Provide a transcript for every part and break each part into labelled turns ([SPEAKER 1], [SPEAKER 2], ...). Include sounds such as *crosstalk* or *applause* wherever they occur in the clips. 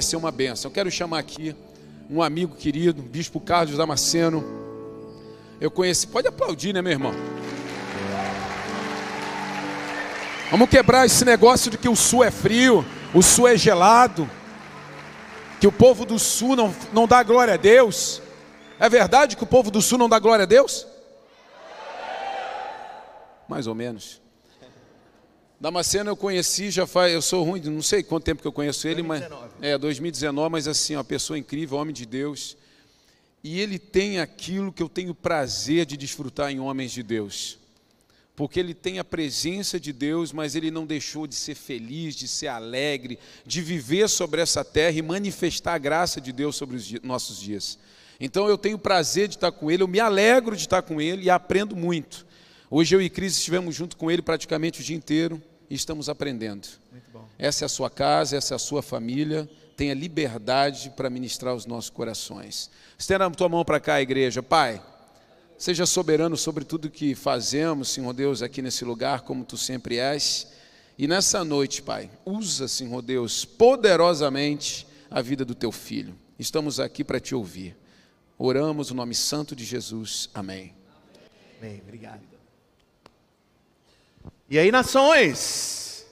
[SPEAKER 1] vai ser uma benção. Eu quero chamar aqui um amigo querido, Bispo Carlos Damasceno. Eu conheci, pode aplaudir, né, meu irmão? Vamos quebrar esse negócio de que o sul é frio, o sul é gelado, que o povo do sul não, não dá glória a Deus. É verdade que o povo do sul não dá glória a Deus? Mais ou menos. Damasceno eu conheci já faz, eu sou ruim, não sei quanto tempo que eu conheço ele, 2019. mas é 2019, mas assim, uma pessoa incrível, homem de Deus. E ele tem aquilo que eu tenho prazer de desfrutar em homens de Deus porque ele tem a presença de Deus, mas ele não deixou de ser feliz, de ser alegre, de viver sobre essa terra e manifestar a graça de Deus sobre os nossos dias. Então eu tenho prazer de estar com ele, eu me alegro de estar com ele e aprendo muito. Hoje eu e Cris estivemos junto com ele praticamente o dia inteiro e estamos aprendendo. Essa é a sua casa, essa é a sua família. Tenha liberdade para ministrar os nossos corações. Estenda a tua mão para cá, igreja. Pai, Seja soberano sobre tudo que fazemos, Senhor Deus, aqui nesse lugar, como tu sempre és. E nessa noite, Pai, usa, Senhor Deus, poderosamente a vida do teu filho. Estamos aqui para te ouvir. Oramos no nome santo de Jesus. Amém.
[SPEAKER 2] Amém. Obrigado. E aí, nações?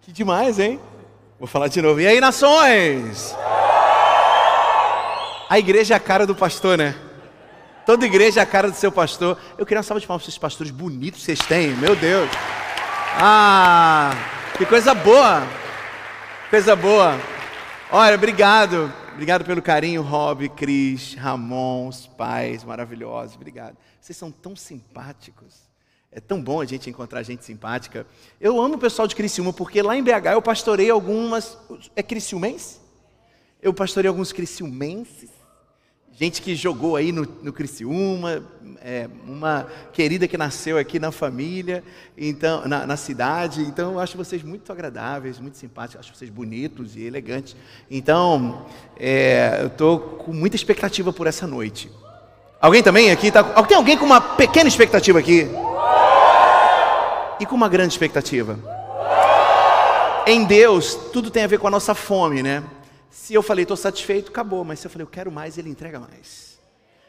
[SPEAKER 2] Que demais, hein? Vou falar de novo. E aí, nações? A igreja é a cara do pastor, né? Toda igreja é a cara do seu pastor. Eu queria uma salva de palmas para esses pastores bonitos que vocês têm, meu Deus. Ah, que coisa boa. Coisa boa. Olha, obrigado. Obrigado pelo carinho, Rob, Cris, Ramon, os pais maravilhosos. Obrigado. Vocês são tão simpáticos. É tão bom a gente encontrar gente simpática. Eu amo o pessoal de Criciúma, porque lá em BH eu pastorei algumas. É Criciumense? Eu pastorei alguns criciumenses gente que jogou aí no, no Criciúma, é, uma querida que nasceu aqui na família, então na, na, cidade. Então eu acho vocês muito agradáveis, muito simpáticos, acho vocês bonitos e elegantes. Então é, eu estou com muita expectativa por essa noite. Alguém também aqui? Tá, tem alguém com uma pequena expectativa aqui? E com uma grande expectativa? Em Deus, tudo tem a ver com a nossa fome, né? Se eu falei, estou satisfeito, acabou. Mas se eu falei, eu quero mais, ele entrega mais.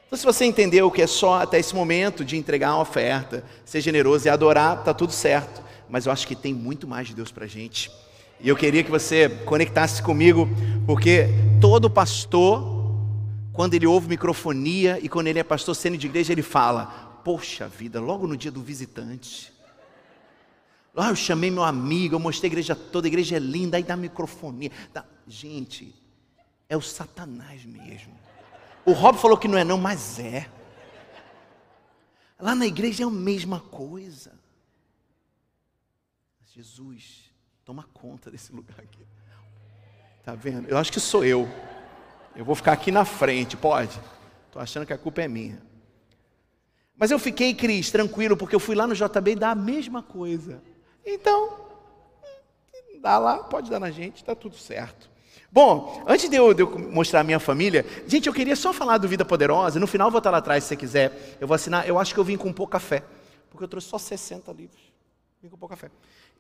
[SPEAKER 2] Então, se você entendeu que é só até esse momento de entregar uma oferta, ser generoso e adorar, está tudo certo. Mas eu acho que tem muito mais de Deus para a gente. E eu queria que você conectasse comigo, porque todo pastor, quando ele ouve microfonia e quando ele é pastor sendo de igreja, ele fala: Poxa vida, logo no dia do visitante. Ah, eu chamei meu amigo, eu mostrei a igreja toda, a igreja é linda, aí dá microfonia. Dá... Gente, é o Satanás mesmo. O Rob falou que não é não, mas é. Lá na igreja é a mesma coisa. Jesus, toma conta desse lugar aqui. Tá vendo? Eu acho que sou eu. Eu vou ficar aqui na frente, pode? Estou achando que a culpa é minha. Mas eu fiquei, Cris, tranquilo, porque eu fui lá no JB e dá a mesma coisa. Então, dá lá, pode dar na gente, está tudo certo. Bom, antes de eu, de eu, mostrar a minha família, gente, eu queria só falar do Vida Poderosa. No final vou estar lá atrás se você quiser. Eu vou assinar. Eu acho que eu vim com pouca fé, porque eu trouxe só 60 livros. Vim com pouca fé.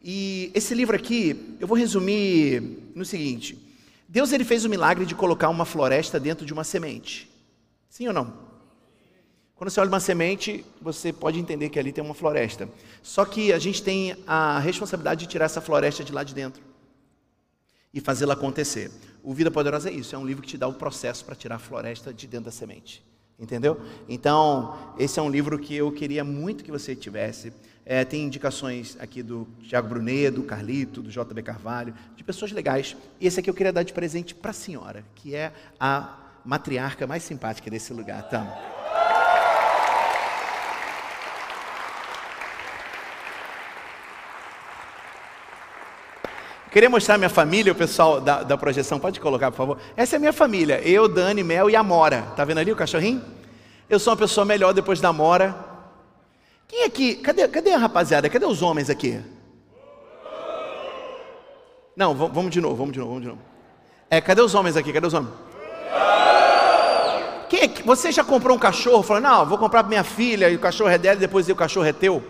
[SPEAKER 2] E esse livro aqui, eu vou resumir no seguinte: Deus ele fez o milagre de colocar uma floresta dentro de uma semente. Sim ou não? Quando você olha uma semente, você pode entender que ali tem uma floresta. Só que a gente tem a responsabilidade de tirar essa floresta de lá de dentro e fazê-la acontecer. O Vida Poderosa é isso, é um livro que te dá o processo para tirar a floresta de dentro da semente. Entendeu? Então, esse é um livro que eu queria muito que você tivesse. É, tem indicações aqui do Tiago Brunet, do Carlito, do JB Carvalho, de pessoas legais. E esse aqui eu queria dar de presente para a senhora, que é a matriarca mais simpática desse lugar. Tamo. Queria mostrar minha família, o pessoal da, da projeção, pode colocar, por favor. Essa é minha família, eu, Dani, Mel e Amora. Tá vendo ali o cachorrinho? Eu sou uma pessoa melhor depois da Amora. Quem aqui? Cadê, cadê a rapaziada? Cadê os homens aqui? Não, vamos de novo, vamos de novo, vamos de novo. É, cadê os homens aqui? Cadê os homens? Quem é, você já comprou um cachorro? Falou, não, vou comprar para minha filha e o cachorro é dela e depois o cachorro é teu?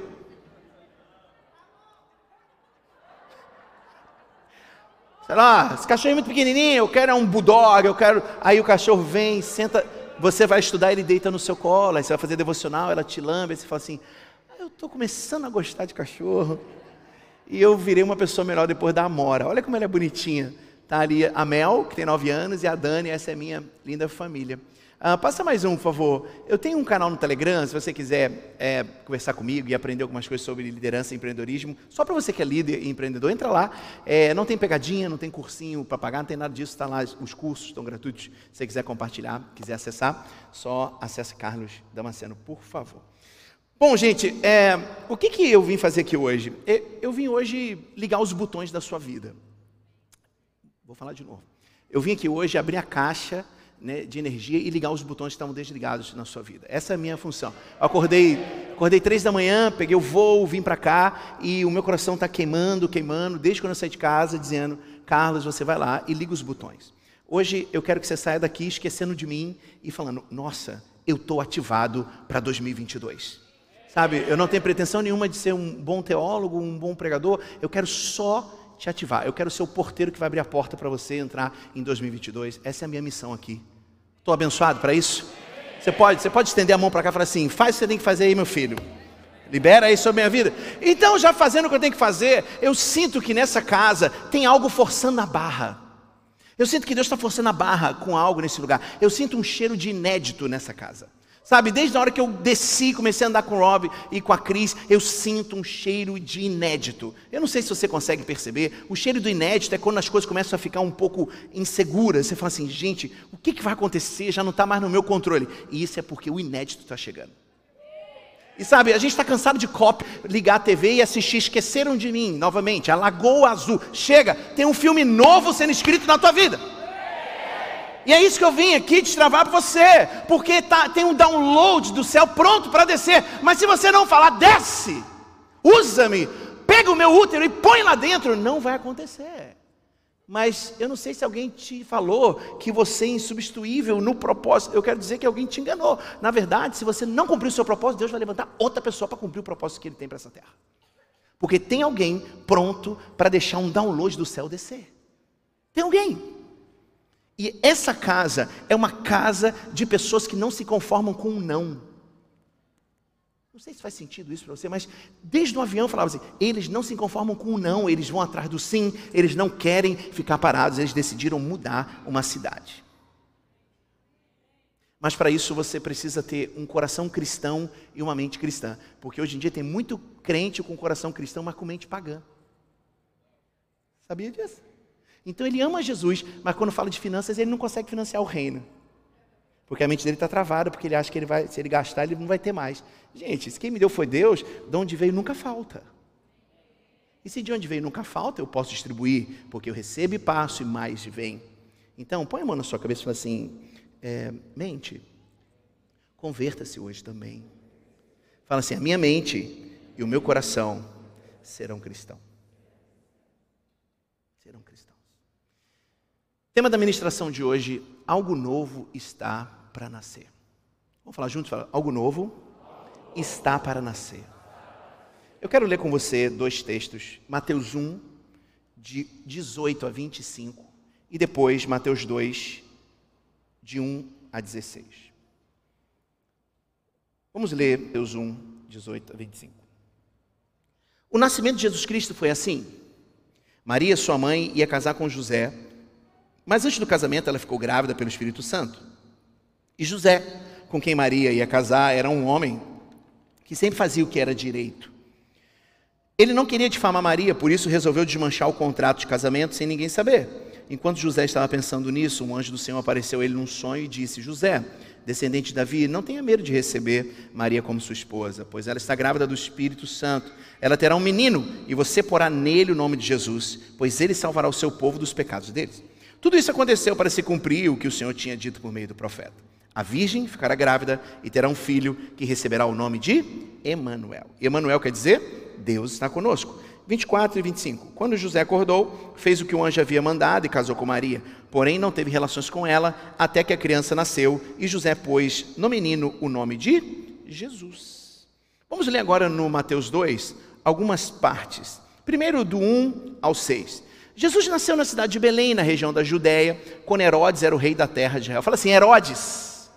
[SPEAKER 2] Fala, ah, esse cachorro é muito pequenininho, eu quero um bulldog, eu quero. Aí o cachorro vem, senta, você vai estudar, ele deita no seu colo, aí você vai fazer devocional, ela te lambe, aí você fala assim: ah, eu estou começando a gostar de cachorro. E eu virei uma pessoa melhor depois da Amora. Olha como ela é bonitinha. Tá ali a Mel, que tem nove anos, e a Dani, essa é minha linda família. Ah, passa mais um, por favor. Eu tenho um canal no Telegram, se você quiser é, conversar comigo e aprender algumas coisas sobre liderança e empreendedorismo. Só para você que é líder e empreendedor, entra lá. É, não tem pegadinha, não tem cursinho para pagar, não tem nada disso. Está lá, os cursos estão gratuitos. Se você quiser compartilhar, quiser acessar, só acesse Carlos Damasceno, por favor. Bom, gente, é, o que, que eu vim fazer aqui hoje? Eu vim hoje ligar os botões da sua vida. Vou falar de novo. Eu vim aqui hoje abrir a caixa né, de energia e ligar os botões que estavam desligados na sua vida. Essa é a minha função. Eu acordei, acordei três da manhã, peguei o voo, vim para cá e o meu coração está queimando, queimando, desde quando eu saí de casa, dizendo: Carlos, você vai lá e liga os botões. Hoje eu quero que você saia daqui esquecendo de mim e falando: Nossa, eu estou ativado para 2022. Sabe, eu não tenho pretensão nenhuma de ser um bom teólogo, um bom pregador, eu quero só te ativar. Eu quero ser o porteiro que vai abrir a porta para você entrar em 2022. Essa é a minha missão aqui. Estou abençoado para isso? Você pode, você pode estender a mão para cá e falar assim: faz o que você tem que fazer aí, meu filho. Libera aí sobre a minha vida. Então, já fazendo o que eu tenho que fazer, eu sinto que nessa casa tem algo forçando a barra. Eu sinto que Deus está forçando a barra com algo nesse lugar. Eu sinto um cheiro de inédito nessa casa. Sabe, desde a hora que eu desci, comecei a andar com o Rob e com a Cris, eu sinto um cheiro de inédito. Eu não sei se você consegue perceber, o cheiro do inédito é quando as coisas começam a ficar um pouco inseguras. Você fala assim, gente, o que, que vai acontecer? Já não está mais no meu controle. E isso é porque o inédito está chegando. E sabe, a gente está cansado de cop, ligar a TV e assistir Esqueceram de Mim, novamente, a Lagoa Azul. Chega, tem um filme novo sendo escrito na tua vida. E é isso que eu vim aqui destravar para você, porque tá, tem um download do céu pronto para descer. Mas se você não falar, desce, usa-me, pega o meu útero e põe lá dentro, não vai acontecer. Mas eu não sei se alguém te falou que você é insubstituível no propósito. Eu quero dizer que alguém te enganou. Na verdade, se você não cumprir o seu propósito, Deus vai levantar outra pessoa para cumprir o propósito que Ele tem para essa terra. Porque tem alguém pronto para deixar um download do céu descer. Tem alguém. E essa casa é uma casa de pessoas que não se conformam com um não. Não sei se faz sentido isso para você, mas desde o avião falava assim: eles não se conformam com o não, eles vão atrás do sim, eles não querem ficar parados, eles decidiram mudar uma cidade. Mas para isso você precisa ter um coração cristão e uma mente cristã, porque hoje em dia tem muito crente com coração cristão, mas com mente pagã. Sabia disso? Então ele ama Jesus, mas quando fala de finanças, ele não consegue financiar o reino. Porque a mente dele está travada, porque ele acha que ele vai, se ele gastar, ele não vai ter mais. Gente, se quem me deu foi Deus, de onde veio nunca falta. E se de onde veio nunca falta, eu posso distribuir, porque eu recebo e passo e mais vem. Então, põe a mão na sua cabeça e fala assim: é, mente, converta-se hoje também. Fala assim: a minha mente e o meu coração serão cristãos. Tema da ministração de hoje: algo novo está para nascer. Vamos falar juntos? Algo novo está para nascer. Eu quero ler com você dois textos, Mateus 1, de 18 a 25, e depois Mateus 2, de 1 a 16. Vamos ler Mateus 1, 18 a 25. O nascimento de Jesus Cristo foi assim. Maria, sua mãe, ia casar com José mas antes do casamento, ela ficou grávida pelo Espírito Santo. E José, com quem Maria ia casar, era um homem que sempre fazia o que era direito. Ele não queria difamar Maria, por isso resolveu desmanchar o contrato de casamento sem ninguém saber. Enquanto José estava pensando nisso, um anjo do Senhor apareceu a ele num sonho e disse: José, descendente de Davi, não tenha medo de receber Maria como sua esposa, pois ela está grávida do Espírito Santo. Ela terá um menino e você porá nele o nome de Jesus, pois ele salvará o seu povo dos pecados deles. Tudo isso aconteceu para se cumprir o que o Senhor tinha dito por meio do profeta. A virgem ficará grávida e terá um filho que receberá o nome de Emanuel. Emanuel quer dizer Deus está conosco. 24 e 25. Quando José acordou, fez o que o anjo havia mandado e casou com Maria. Porém, não teve relações com ela até que a criança nasceu e José pôs no menino o nome de Jesus. Vamos ler agora no Mateus 2 algumas partes. Primeiro, do 1 ao 6. Jesus nasceu na cidade de Belém, na região da Judéia, quando Herodes era o rei da terra de Israel. Fala assim: Herodes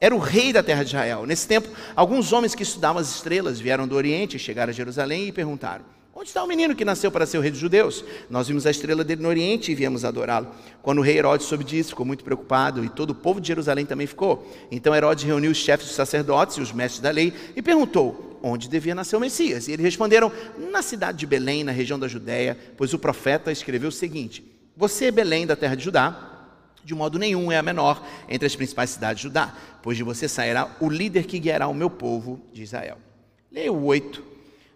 [SPEAKER 2] era o rei da terra de Israel. Nesse tempo, alguns homens que estudavam as estrelas vieram do Oriente, chegaram a Jerusalém e perguntaram: Onde está o menino que nasceu para ser o rei dos judeus? Nós vimos a estrela dele no Oriente e viemos adorá-lo. Quando o rei Herodes soube disso, ficou muito preocupado e todo o povo de Jerusalém também ficou. Então Herodes reuniu os chefes dos sacerdotes e os mestres da lei e perguntou onde devia nascer o Messias. E eles responderam: na cidade de Belém, na região da Judéia, pois o profeta escreveu o seguinte: Você, Belém, da terra de Judá, de modo nenhum é a menor entre as principais cidades de Judá, pois de você sairá o líder que guiará o meu povo de Israel. Leia o 8.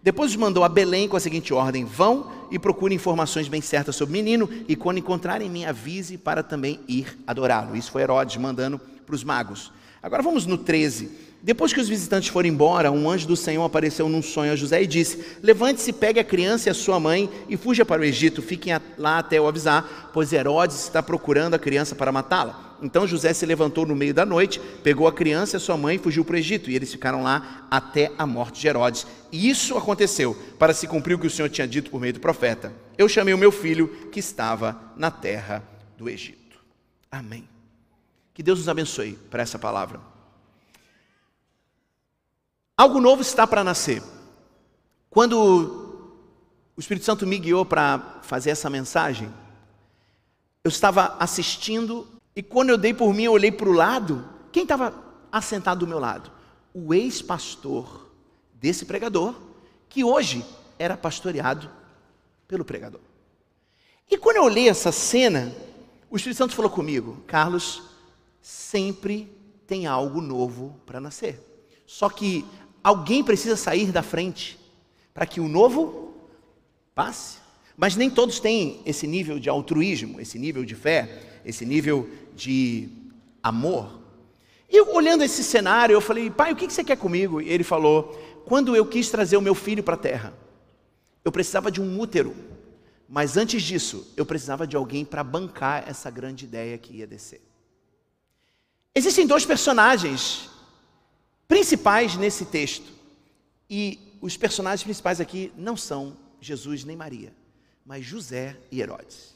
[SPEAKER 2] Depois os mandou a Belém com a seguinte ordem: Vão e procurem informações bem certas sobre o menino, e quando encontrarem, me avise para também ir adorá-lo. Isso foi Herodes mandando para os magos. Agora vamos no 13. Depois que os visitantes foram embora, um anjo do Senhor apareceu num sonho a José e disse: Levante-se, pegue a criança e a sua mãe e fuja para o Egito. Fiquem lá até eu avisar, pois Herodes está procurando a criança para matá-la. Então José se levantou no meio da noite, pegou a criança e a sua mãe e fugiu para o Egito. E eles ficaram lá até a morte de Herodes. E isso aconteceu para se cumprir o que o Senhor tinha dito por meio do profeta. Eu chamei o meu filho que estava na terra do Egito. Amém. Que Deus nos abençoe para essa palavra. Algo novo está para nascer. Quando o Espírito Santo me guiou para fazer essa mensagem, eu estava assistindo e quando eu dei por mim, eu olhei para o lado. Quem estava assentado do meu lado? O ex-pastor desse pregador, que hoje era pastoreado pelo pregador. E quando eu olhei essa cena, o Espírito Santo falou comigo: Carlos, sempre tem algo novo para nascer. Só que alguém precisa sair da frente para que o novo passe. Mas nem todos têm esse nível de altruísmo, esse nível de fé, esse nível de amor. E eu, olhando esse cenário, eu falei, pai, o que você quer comigo? E ele falou, quando eu quis trazer o meu filho para a terra, eu precisava de um útero. Mas antes disso, eu precisava de alguém para bancar essa grande ideia que ia descer. Existem dois personagens principais nesse texto. E os personagens principais aqui não são Jesus nem Maria mas José e Herodes.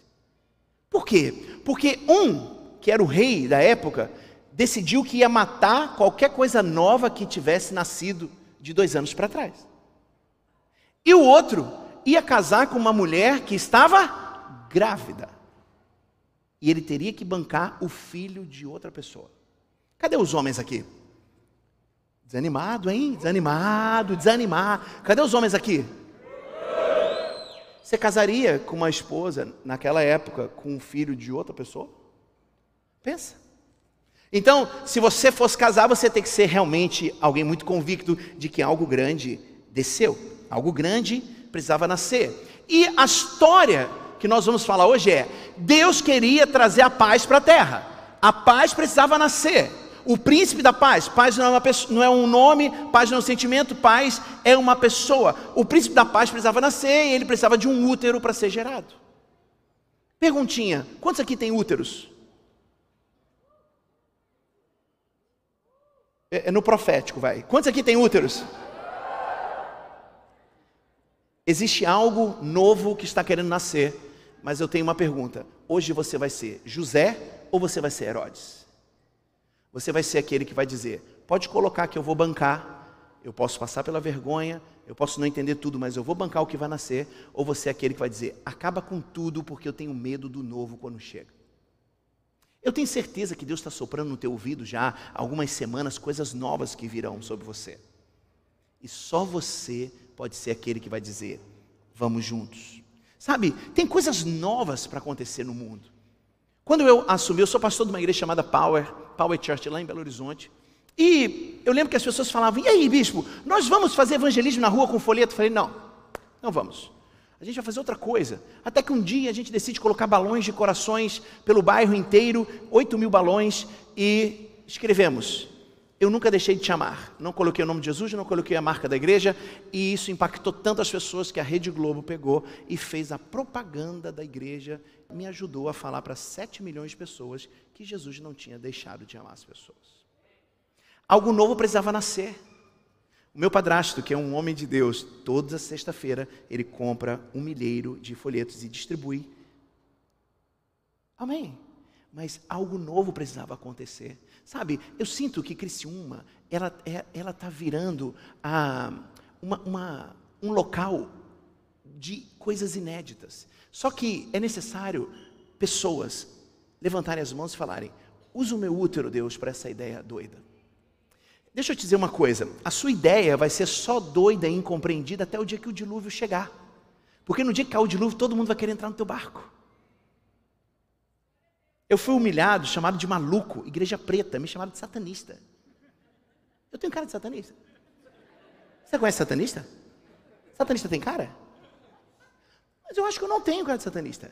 [SPEAKER 2] Por quê? Porque um, que era o rei da época, decidiu que ia matar qualquer coisa nova que tivesse nascido de dois anos para trás. E o outro ia casar com uma mulher que estava grávida. E ele teria que bancar o filho de outra pessoa. Cadê os homens aqui? Desanimado, hein? Desanimado, desanimado. Cadê os homens aqui? Você casaria com uma esposa naquela época com um filho de outra pessoa? Pensa. Então, se você fosse casar, você tem que ser realmente alguém muito convicto de que algo grande desceu, algo grande precisava nascer. E a história que nós vamos falar hoje é: Deus queria trazer a paz para a terra, a paz precisava nascer. O príncipe da paz, paz não é, pessoa, não é um nome, paz não é um sentimento, paz é uma pessoa. O príncipe da paz precisava nascer e ele precisava de um útero para ser gerado. Perguntinha: quantos aqui tem úteros? É, é no profético, vai. Quantos aqui tem úteros? Existe algo novo que está querendo nascer, mas eu tenho uma pergunta: hoje você vai ser José ou você vai ser Herodes? Você vai ser aquele que vai dizer: pode colocar que eu vou bancar, eu posso passar pela vergonha, eu posso não entender tudo, mas eu vou bancar o que vai nascer. Ou você é aquele que vai dizer: acaba com tudo, porque eu tenho medo do novo quando chega. Eu tenho certeza que Deus está soprando no teu ouvido já há algumas semanas coisas novas que virão sobre você. E só você pode ser aquele que vai dizer: vamos juntos. Sabe, tem coisas novas para acontecer no mundo. Quando eu assumi, eu sou pastor de uma igreja chamada Power, Power Church, lá em Belo Horizonte. E eu lembro que as pessoas falavam: e aí, bispo, nós vamos fazer evangelismo na rua com folheto? Eu falei: não, não vamos. A gente vai fazer outra coisa. Até que um dia a gente decide colocar balões de corações pelo bairro inteiro, 8 mil balões, e escrevemos: Eu nunca deixei de te amar. Não coloquei o nome de Jesus, não coloquei a marca da igreja, e isso impactou tanto as pessoas que a Rede Globo pegou e fez a propaganda da igreja me ajudou a falar para 7 milhões de pessoas que Jesus não tinha deixado de amar as pessoas. Algo novo precisava nascer. O meu padrasto, que é um homem de Deus, toda sexta-feira ele compra um milheiro de folhetos e distribui Amém. Mas algo novo precisava acontecer. Sabe, eu sinto que Criciúma, ela é, ela está virando a, uma, uma, um local de coisas inéditas. Só que é necessário pessoas levantarem as mãos e falarem: usa o meu útero, Deus, para essa ideia doida. Deixa eu te dizer uma coisa: a sua ideia vai ser só doida e incompreendida até o dia que o dilúvio chegar. Porque no dia que cair o dilúvio, todo mundo vai querer entrar no teu barco. Eu fui humilhado, chamado de maluco, igreja preta, me chamaram de satanista. Eu tenho cara de satanista. Você conhece satanista? Satanista tem cara? Mas eu acho que eu não tenho cara de satanista.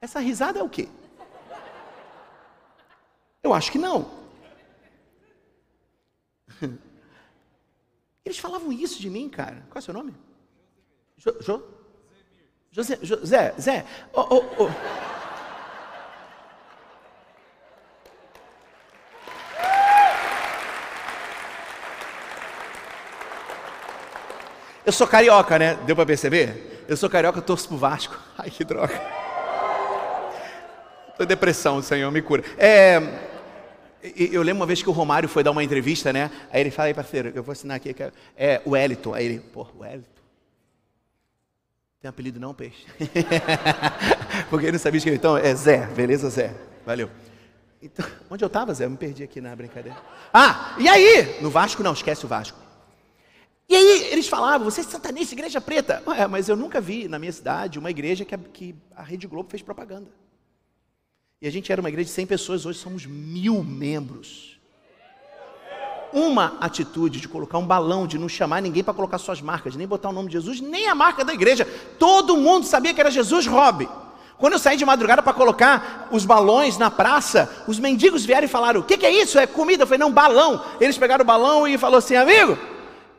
[SPEAKER 2] Essa risada é o quê? Eu acho que não. *laughs* Eles falavam isso de mim, cara. Qual é o seu nome? Jo, jo? José, José, Zé. Oh, oh, oh. Eu sou carioca, né? Deu para perceber? Eu sou carioca, torço pro Vasco. *laughs* Ai, que droga. Tô depressão, Senhor, me cura. É, eu lembro uma vez que o Romário foi dar uma entrevista, né? Aí ele fala, aí parceiro, eu vou assinar aqui, é, é o Wellington. Aí ele, pô, Wellington. Tem apelido não, peixe? *laughs* Porque ele não sabia escrever. Então, é Zé, beleza, Zé? Valeu. Então, onde eu estava, Zé? Eu me perdi aqui na brincadeira. Ah, e aí? No Vasco, não, esquece o Vasco. E aí eles falavam, você é satanista, igreja preta. É, mas eu nunca vi na minha cidade uma igreja que a, que a Rede Globo fez propaganda. E a gente era uma igreja de 100 pessoas, hoje somos mil membros. Uma atitude de colocar um balão, de não chamar ninguém para colocar suas marcas, nem botar o nome de Jesus, nem a marca da igreja. Todo mundo sabia que era Jesus Rob. Quando eu saí de madrugada para colocar os balões na praça, os mendigos vieram e falaram: O que, que, é isso? É comida? Eu falei: Não, balão. Eles pegaram o balão e falaram assim: Amigo,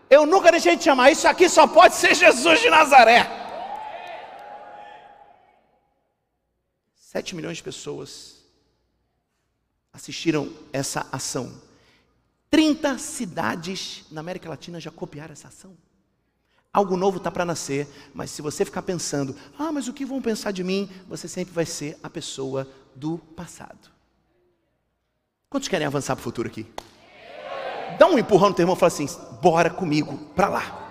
[SPEAKER 2] eu nunca deixei de chamar, isso aqui só pode ser Jesus de Nazaré. Sete milhões de pessoas assistiram essa ação. 30 cidades na América Latina já copiaram essa ação. Algo novo está para nascer, mas se você ficar pensando, ah, mas o que vão pensar de mim? Você sempre vai ser a pessoa do passado. Quantos querem avançar para o futuro aqui? Dá um empurrão no teu irmão e fala assim: bora comigo para lá.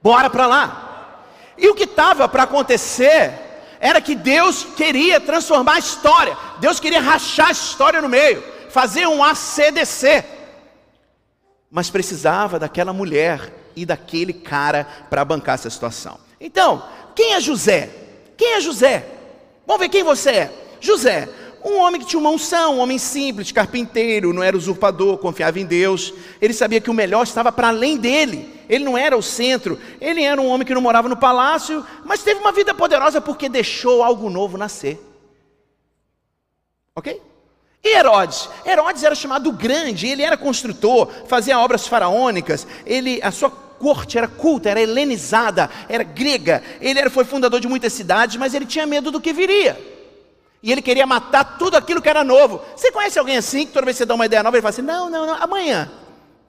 [SPEAKER 2] Bora para lá. E o que estava para acontecer era que Deus queria transformar a história. Deus queria rachar a história no meio, fazer um ACDC. Mas precisava daquela mulher e daquele cara para bancar essa situação. Então, quem é José? Quem é José? Vamos ver quem você é. José, um homem que tinha uma unção, um homem simples, carpinteiro, não era usurpador, confiava em Deus. Ele sabia que o melhor estava para além dele. Ele não era o centro. Ele era um homem que não morava no palácio, mas teve uma vida poderosa porque deixou algo novo nascer. Ok? E Herodes? Herodes era chamado grande, ele era construtor, fazia obras faraônicas, ele, a sua corte era culta, era helenizada, era grega, ele era, foi fundador de muitas cidades, mas ele tinha medo do que viria. E ele queria matar tudo aquilo que era novo. Você conhece alguém assim, que toda vez que você dá uma ideia nova, ele fala assim: não, não, não, amanhã.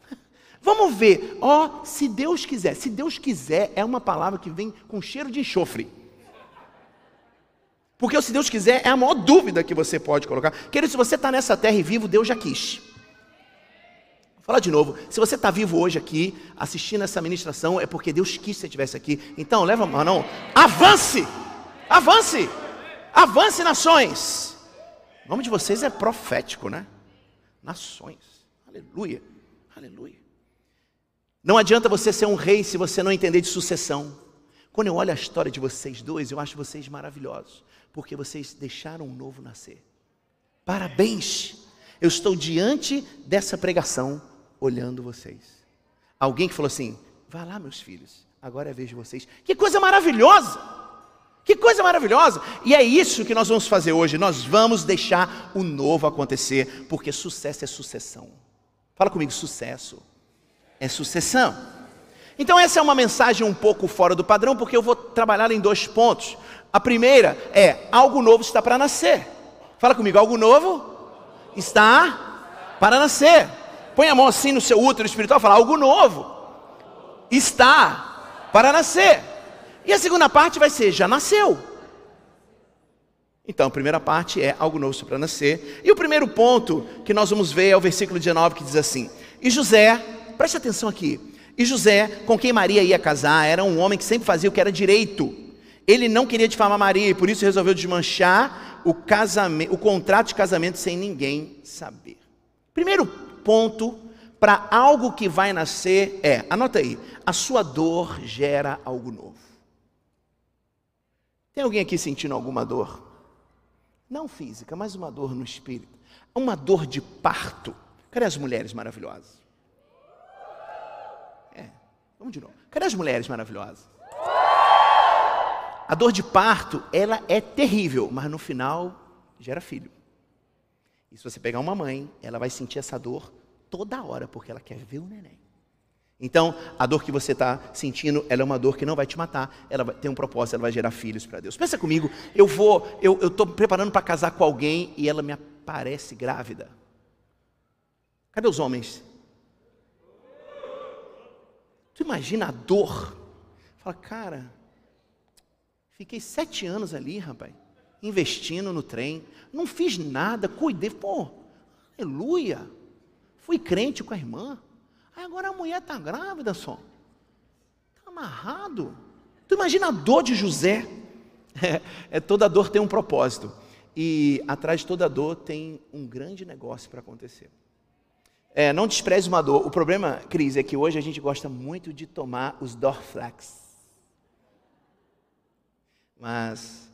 [SPEAKER 2] *laughs* Vamos ver. Ó, oh, se Deus quiser. Se Deus quiser é uma palavra que vem com cheiro de enxofre. Porque se Deus quiser é a maior dúvida que você pode colocar. Querido, se você está nessa terra e vivo, Deus já quis. Vou falar de novo. Se você está vivo hoje aqui, assistindo essa ministração, é porque Deus quis que você estivesse aqui. Então, leva a mão. Avance! Avance! Avance nações. O nome de vocês é profético, né? Nações. Aleluia. Aleluia. Não adianta você ser um rei se você não entender de sucessão. Quando eu olho a história de vocês dois, eu acho vocês maravilhosos, porque vocês deixaram um novo nascer. Parabéns! Eu estou diante dessa pregação, olhando vocês. Alguém que falou assim: vá lá, meus filhos, agora é vez de vocês. Que coisa maravilhosa! Que coisa maravilhosa! E é isso que nós vamos fazer hoje. Nós vamos deixar o novo acontecer, porque sucesso é sucessão. Fala comigo, sucesso é sucessão. Então, essa é uma mensagem um pouco fora do padrão, porque eu vou trabalhar em dois pontos. A primeira é: algo novo está para nascer. Fala comigo, algo novo está para nascer. Põe a mão assim no seu útero espiritual e fala: algo novo está para nascer. E a segunda parte vai ser: já nasceu. Então, a primeira parte é algo novo para nascer. E o primeiro ponto que nós vamos ver é o versículo 19 que diz assim: E José, preste atenção aqui. E José, com quem Maria ia casar, era um homem que sempre fazia o que era direito. Ele não queria difamar Maria e por isso resolveu desmanchar o, casamento, o contrato de casamento sem ninguém saber. Primeiro ponto para algo que vai nascer é, anota aí, a sua dor gera algo novo. Tem alguém aqui sentindo alguma dor? Não física, mas uma dor no espírito. Uma dor de parto. Cadê as mulheres maravilhosas? É, vamos de novo. Cadê as mulheres maravilhosas? A dor de parto, ela é terrível, mas no final gera filho. E se você pegar uma mãe, ela vai sentir essa dor toda hora, porque ela quer ver o neném. Então, a dor que você está sentindo, ela é uma dor que não vai te matar, ela tem um propósito, ela vai gerar filhos para Deus. Pensa comigo, eu vou, eu estou preparando para casar com alguém e ela me aparece grávida. Cadê os homens? Tu imagina a dor? Fala, cara, fiquei sete anos ali, rapaz, investindo no trem, não fiz nada, cuidei, pô, aleluia, fui crente com a irmã. Aí agora a mulher está grávida só. Está amarrado. Tu imagina a dor de José. *laughs* É, é, toda dor tem um propósito. E atrás de toda dor tem um grande negócio para acontecer. É, não despreze uma dor. O problema, Cris, é que hoje a gente gosta muito de tomar os Dorflex. Mas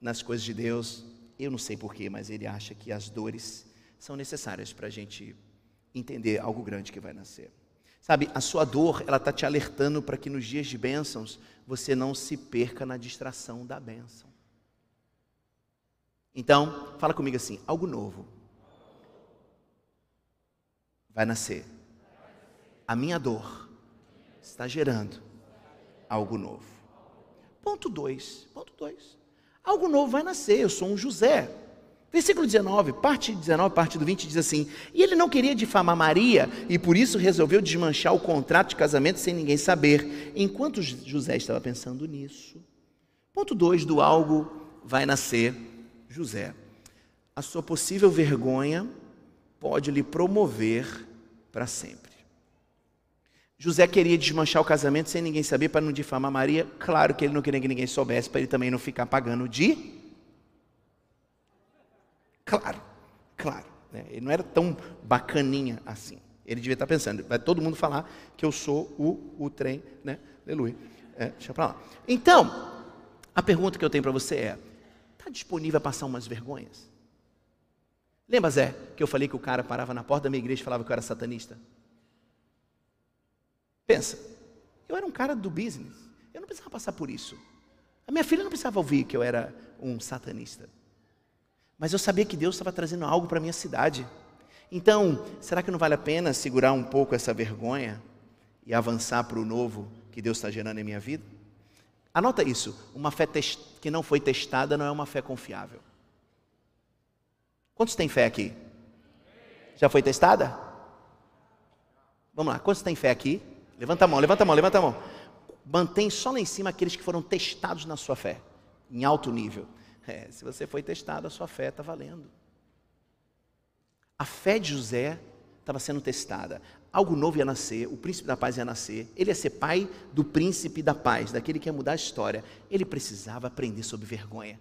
[SPEAKER 2] nas coisas de Deus, eu não sei porquê, mas ele acha que as dores são necessárias para a gente entender algo grande que vai nascer. Sabe, a sua dor, ela está te alertando para que nos dias de bênçãos você não se perca na distração da bênção. Então, fala comigo assim: algo novo vai nascer. A minha dor está gerando algo novo. Ponto 2. Ponto 2. Algo novo vai nascer. Eu sou um José. Versículo 19, parte 19, parte do 20 diz assim: E ele não queria difamar Maria e por isso resolveu desmanchar o contrato de casamento sem ninguém saber. Enquanto José estava pensando nisso, ponto 2 do algo vai nascer José. A sua possível vergonha pode lhe promover para sempre. José queria desmanchar o casamento sem ninguém saber para não difamar Maria. Claro que ele não queria que ninguém soubesse para ele também não ficar pagando de Claro, claro. Né? Ele não era tão bacaninha assim. Ele devia estar pensando, vai todo mundo falar que eu sou o, o trem, né? Aleluia. É, deixa para lá. Então, a pergunta que eu tenho para você é: está disponível a passar umas vergonhas? Lembra, Zé, que eu falei que o cara parava na porta da minha igreja e falava que eu era satanista? Pensa, eu era um cara do business, eu não precisava passar por isso. A minha filha não precisava ouvir que eu era um satanista. Mas eu sabia que Deus estava trazendo algo para a minha cidade. Então, será que não vale a pena segurar um pouco essa vergonha e avançar para o novo que Deus está gerando em minha vida? Anota isso: uma fé que não foi testada não é uma fé confiável. Quantos têm fé aqui? Já foi testada? Vamos lá, quantos têm fé aqui? Levanta a mão, levanta a mão, levanta a mão. Mantém só lá em cima aqueles que foram testados na sua fé, em alto nível. É, se você foi testado, a sua fé está valendo. A fé de José estava sendo testada. Algo novo ia nascer, o príncipe da paz ia nascer. Ele ia ser pai do príncipe da paz, daquele que ia mudar a história. Ele precisava aprender sobre vergonha.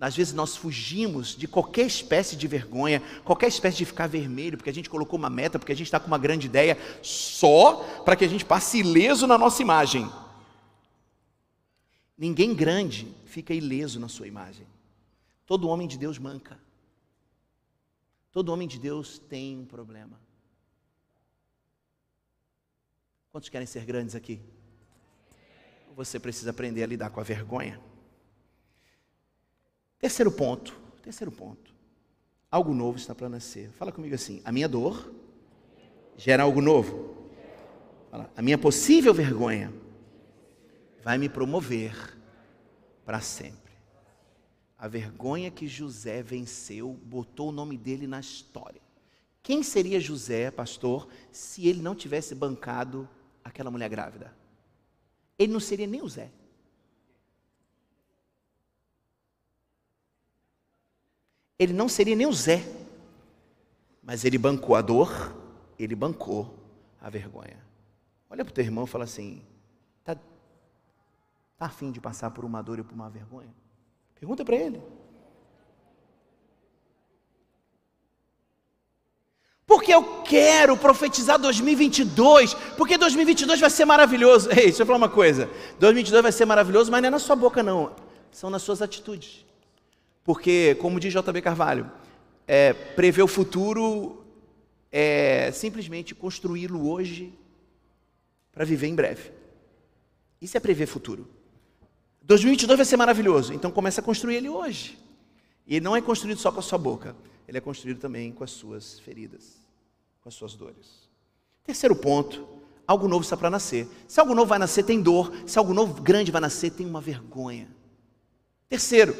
[SPEAKER 2] Às vezes nós fugimos de qualquer espécie de vergonha, qualquer espécie de ficar vermelho, porque a gente colocou uma meta, porque a gente está com uma grande ideia, só para que a gente passe ileso na nossa imagem. Ninguém grande fica ileso na sua imagem. Todo homem de Deus manca. Todo homem de Deus tem um problema. Quantos querem ser grandes aqui? Você precisa aprender a lidar com a vergonha. Terceiro ponto, terceiro ponto. Algo novo está para nascer. Fala comigo assim: a minha dor gera algo novo. Fala, a minha possível vergonha vai me promover para sempre. A vergonha que José venceu botou o nome dele na história. Quem seria José, pastor, se ele não tivesse bancado aquela mulher grávida? ele não seria nem o Zé. Ele não seria nem o Zé. Mas ele bancou a dor, ele bancou a vergonha. Olha para o teu irmão e fala assim: está tá afim de passar por uma dor e por uma vergonha? Pergunta para ele. Porque eu quero profetizar 2022, porque 2022 vai ser maravilhoso. *laughs* Ei, deixa eu falar uma coisa: 2022 vai ser maravilhoso, mas não é na sua boca, não, são nas suas atitudes. Porque, como diz JB Carvalho, é, prever o futuro é simplesmente construí-lo hoje para viver em breve. Isso é prever futuro. 2022 vai ser maravilhoso, então começa a construir ele hoje. E ele não é construído só com a sua boca, ele é construído também com as suas feridas, com as suas dores. Terceiro ponto, algo novo está para nascer. Se algo novo vai nascer, tem dor. Se algo novo grande vai nascer, tem uma vergonha. Terceiro,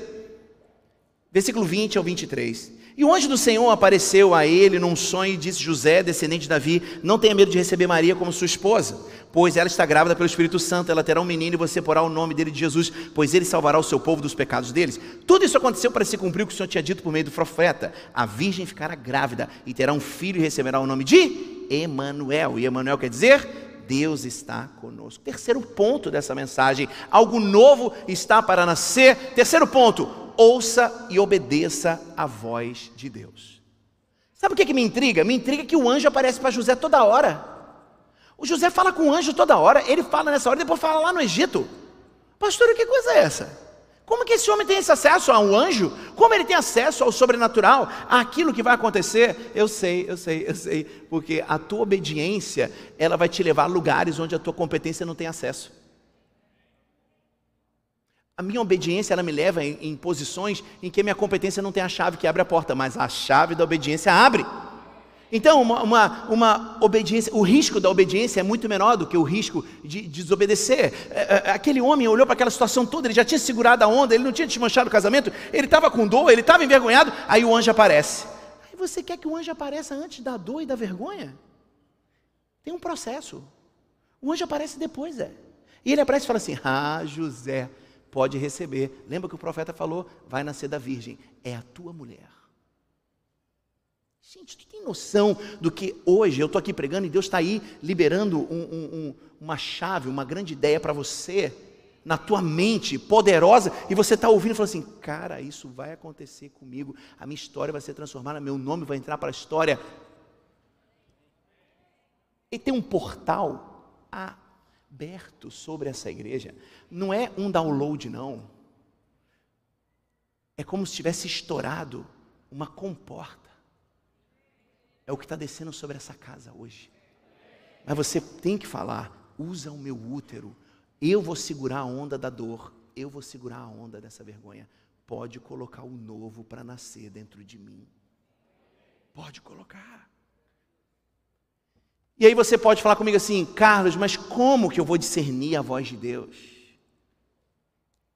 [SPEAKER 2] versículo 20 ao 23. E o anjo do Senhor apareceu a ele num sonho e disse: José, descendente de Davi, não tenha medo de receber Maria como sua esposa, pois ela está grávida pelo Espírito Santo, ela terá um menino e você porá o nome dele de Jesus, pois ele salvará o seu povo dos pecados deles. Tudo isso aconteceu para se cumprir o que o Senhor tinha dito por meio do profeta: a virgem ficará grávida e terá um filho e receberá o nome de Emanuel. E Emanuel quer dizer Deus está conosco. Terceiro ponto dessa mensagem: algo novo está para nascer. Terceiro ponto: ouça e obedeça a voz de Deus. Sabe o que, que me intriga? Me intriga que o anjo aparece para José toda hora. O José fala com o anjo toda hora, ele fala nessa hora, depois fala lá no Egito. Pastor, que coisa é essa? Como que esse homem tem esse acesso a um anjo? Como ele tem acesso ao sobrenatural, àquilo que vai acontecer? Eu sei, eu sei, eu sei, porque a tua obediência, ela vai te levar a lugares onde a tua competência não tem acesso. A minha obediência ela me leva em, em, posições em que a minha competência não tem a chave que abre a porta, mas a chave da obediência abre. Então, uma, uma, uma obediência, o risco da obediência é muito menor do que o risco de, de desobedecer. É, é, aquele homem olhou para aquela situação toda, ele já tinha segurado a onda, ele não tinha desmanchado o casamento, ele estava com dor, ele estava envergonhado, aí o anjo aparece. Aí você quer que o anjo apareça antes da dor e da vergonha? Tem um processo. O anjo aparece depois, é. E ele aparece e fala assim: Ah, José, pode receber. Lembra que o profeta falou? Vai nascer da virgem. É a tua mulher. Gente, tu tem noção do que hoje eu estou aqui pregando e Deus está aí liberando um, um, um, uma chave, uma grande ideia para você, na tua mente poderosa, e você está ouvindo e falando assim: cara, isso vai acontecer comigo, a minha história vai ser transformada, meu nome vai entrar para a história. E tem um portal a aberto sobre essa igreja. Não é um download, não. É como se tivesse estourado uma comporta. É o que está descendo sobre essa casa hoje. Mas você tem que falar: usa o meu útero. Eu vou segurar a onda da dor. Eu vou segurar a onda dessa vergonha. Pode colocar o novo para nascer dentro de mim. Pode colocar. E aí você pode falar comigo assim, Carlos, mas como que eu vou discernir a voz de Deus?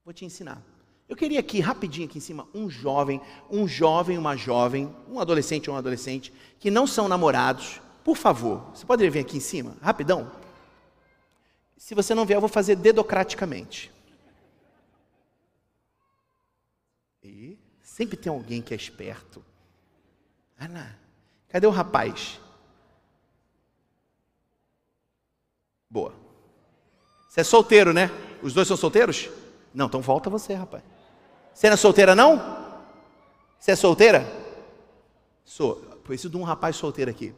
[SPEAKER 2] Vou te ensinar. Eu queria aqui, rapidinho aqui em cima, um jovem, um jovem, uma jovem, um adolescente ou um adolescente, que não são namorados. Por favor, você pode vir aqui em cima, rapidão? Se você não vier, eu vou fazer dedocraticamente. E sempre tem alguém que é esperto. Ana, cadê o rapaz? Boa. Você é solteiro, né? Os dois são solteiros? Não, então volta você, rapaz. Você não é solteira, não? Você é solteira? Sou. Preciso de um rapaz solteiro aqui.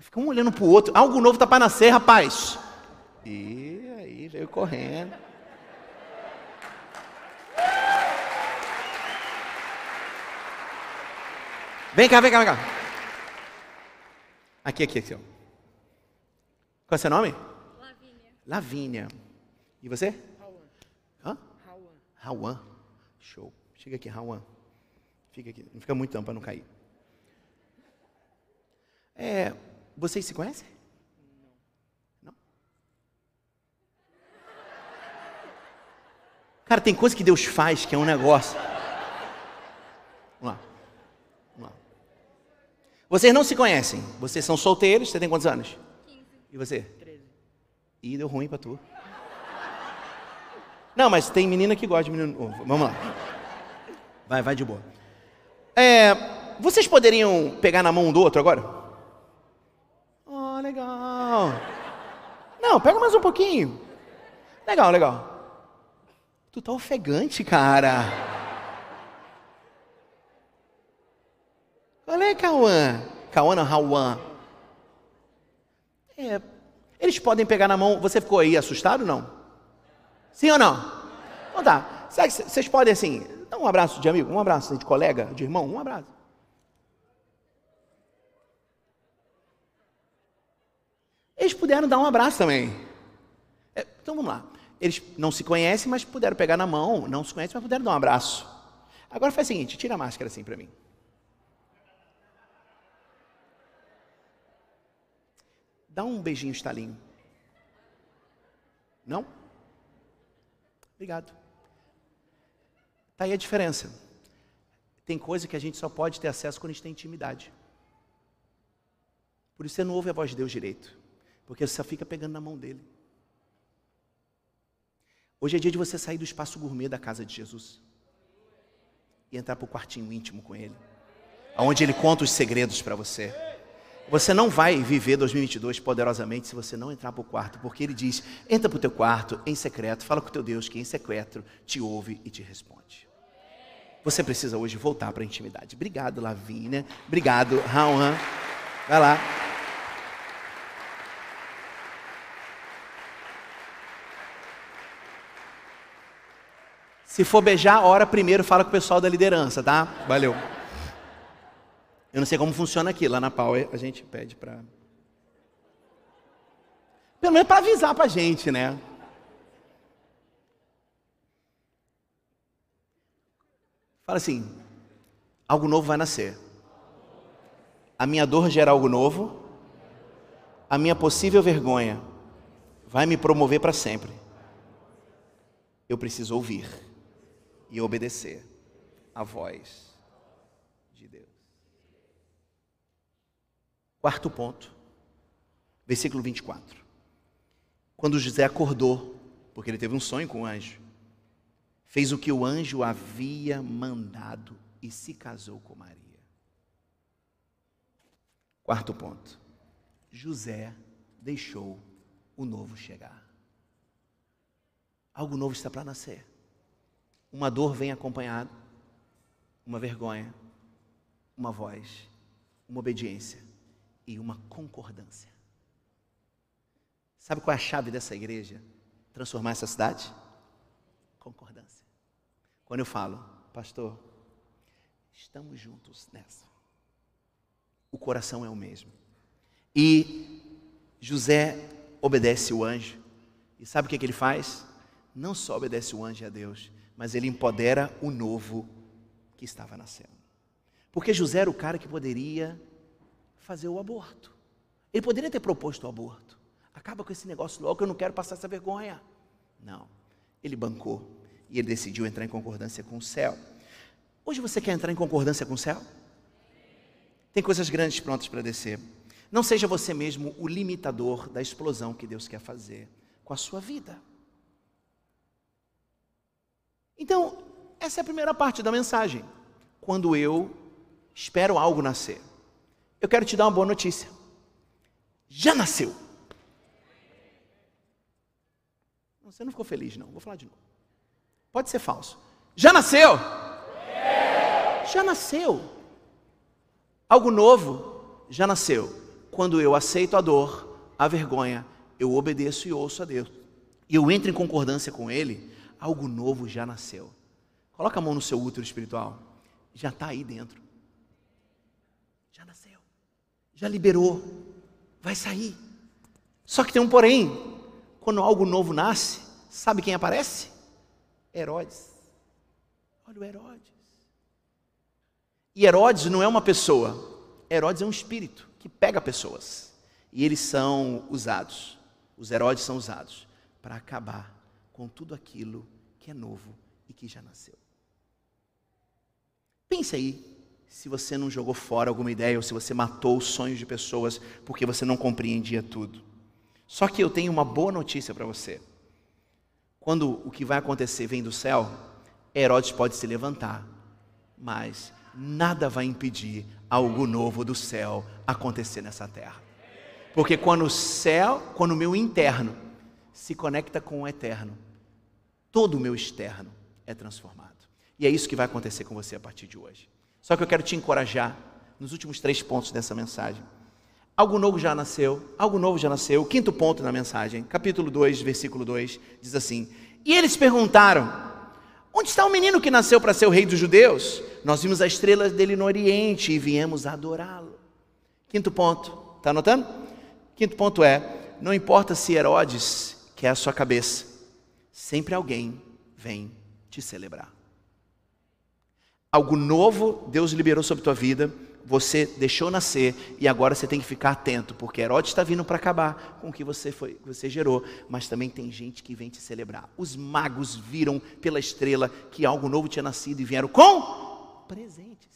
[SPEAKER 2] Fica um olhando para o outro. Algo novo está para nascer, rapaz. E aí veio correndo. Vem cá, vem cá, vem cá. Aqui, aqui, aqui. Ó. Qual é seu nome? Lavínia. Lavínia. E você? Rauan. Hã? Rauan. Show. Chega aqui, Rauan. Fica aqui. Não fica muito não para não cair. É, vocês se conhecem? Não. Não? Cara, tem coisa que Deus faz que é um negócio. Vamos lá. Vamos lá. Vocês não se conhecem. Vocês são solteiros. Você tem quantos anos? E você? 13. Ih, deu ruim para tu. Não, mas tem menina que gosta de menino novo. Vamos lá. Vai, vai de boa. É, vocês poderiam pegar na mão um do outro agora? Oh, legal. Não, pega mais um pouquinho. Legal, legal. Tu tá ofegante, cara. Qual é, Cauã? Cauã não, Rauã. É, eles podem pegar na mão. Você ficou aí assustado não? Sim ou não? Então tá. Vocês podem assim, dar um abraço de amigo, um abraço de colega, de irmão, um abraço. Eles puderam dar um abraço também. É, então vamos lá. Eles não se conhecem, mas puderam pegar na mão. Não se conhecem, mas puderam dar um abraço. Agora faz o seguinte: tira a máscara assim para mim. Dá um beijinho estalinho. Não? Obrigado. Está aí a diferença. Tem coisa que a gente só pode ter acesso quando a gente tem intimidade. Por isso você não ouve a voz de Deus direito. Porque você só fica pegando na mão dele. Hoje é dia de você sair do espaço gourmet da casa de Jesus. E entrar para o quartinho íntimo com ele. Onde ele conta os segredos para você. Você não vai viver 2022 poderosamente se você não entrar para o quarto, porque ele diz: entra para o teu quarto em secreto, fala com o teu Deus que em secreto te ouve e te responde. Você precisa hoje voltar para a intimidade. Obrigado, Lavínia. Obrigado, Raul. Vai lá. Se for beijar, ora primeiro, fala com o pessoal da liderança, tá? Valeu. Eu não sei como funciona aqui. Lá na Power a gente pede para. Pelo menos para avisar para a gente, né? Fala assim: algo novo vai nascer. A minha dor gera algo novo. A minha possível vergonha vai me promover para sempre. Eu preciso ouvir e obedecer a voz Quarto ponto, versículo 24. Quando José acordou, porque ele teve um sonho com o anjo, fez o que o anjo havia mandado e se casou com Maria. Quarto ponto, José deixou o novo chegar. Algo novo está para nascer. Uma dor vem acompanhada, uma vergonha, uma voz, uma obediência e uma concordância. Sabe qual é a chave dessa igreja? Transformar essa cidade? Concordância. Quando eu falo, pastor, estamos juntos nessa. O coração é o mesmo. E José obedece o anjo. E sabe o que, que ele faz? Não só obedece o anjo a Deus, mas ele empodera o novo que estava nascendo. Porque José era o cara que poderia fazer o aborto. Ele poderia ter proposto o aborto. Acaba com esse negócio logo, eu não quero passar essa vergonha. Não. Ele bancou e ele decidiu entrar em concordância com o céu. Hoje você quer entrar em concordância com o céu? Tem coisas grandes prontas para descer. Não seja você mesmo o limitador da explosão que Deus quer fazer com a sua vida. Então, essa é a primeira parte da mensagem. Quando eu espero algo nascer eu quero te dar uma boa notícia. Já nasceu. Você não ficou feliz, não. Vou falar de novo. Pode ser falso. Já nasceu? Já nasceu. Algo novo já nasceu. Quando eu aceito a dor, a vergonha, eu obedeço e ouço a Deus. E eu entro em concordância com Ele, algo novo já nasceu. Coloca a mão no seu útero espiritual. Já está aí dentro já liberou, vai sair. Só que tem um porém: quando algo novo nasce, sabe quem aparece? Herodes. Olha o Herodes. E Herodes não é uma pessoa, Herodes é um espírito que pega pessoas. E eles são usados, os Herodes são usados para acabar com tudo aquilo que é novo e que já nasceu. Pense aí, se você não jogou fora alguma ideia ou se você matou os sonhos de pessoas porque você não compreendia tudo. Só que eu tenho uma boa notícia para você. Quando o que vai acontecer vem do céu, Herodes pode se levantar, mas nada vai impedir algo novo do céu acontecer nessa terra. Porque quando o céu, quando o meu interno se conecta com o eterno, todo o meu externo é transformado. E é isso que vai acontecer com você a partir de hoje. Só que eu quero te encorajar nos últimos três pontos dessa mensagem. Algo novo já nasceu, algo novo já nasceu. O quinto ponto na mensagem, capítulo 2, versículo 2, diz assim: E eles perguntaram: Onde está o menino que nasceu para ser o rei dos judeus? Nós vimos a estrela dele no Oriente e viemos adorá-lo. Quinto ponto, está anotando? Quinto ponto é: não importa se Herodes quer a sua cabeça, sempre alguém vem te celebrar. Algo novo Deus liberou sobre tua vida, você deixou nascer e agora você tem que ficar atento, porque Herodes está vindo para acabar com o que você, foi, você gerou, mas também tem gente que vem te celebrar. Os magos viram pela estrela que algo novo tinha nascido e vieram com presentes.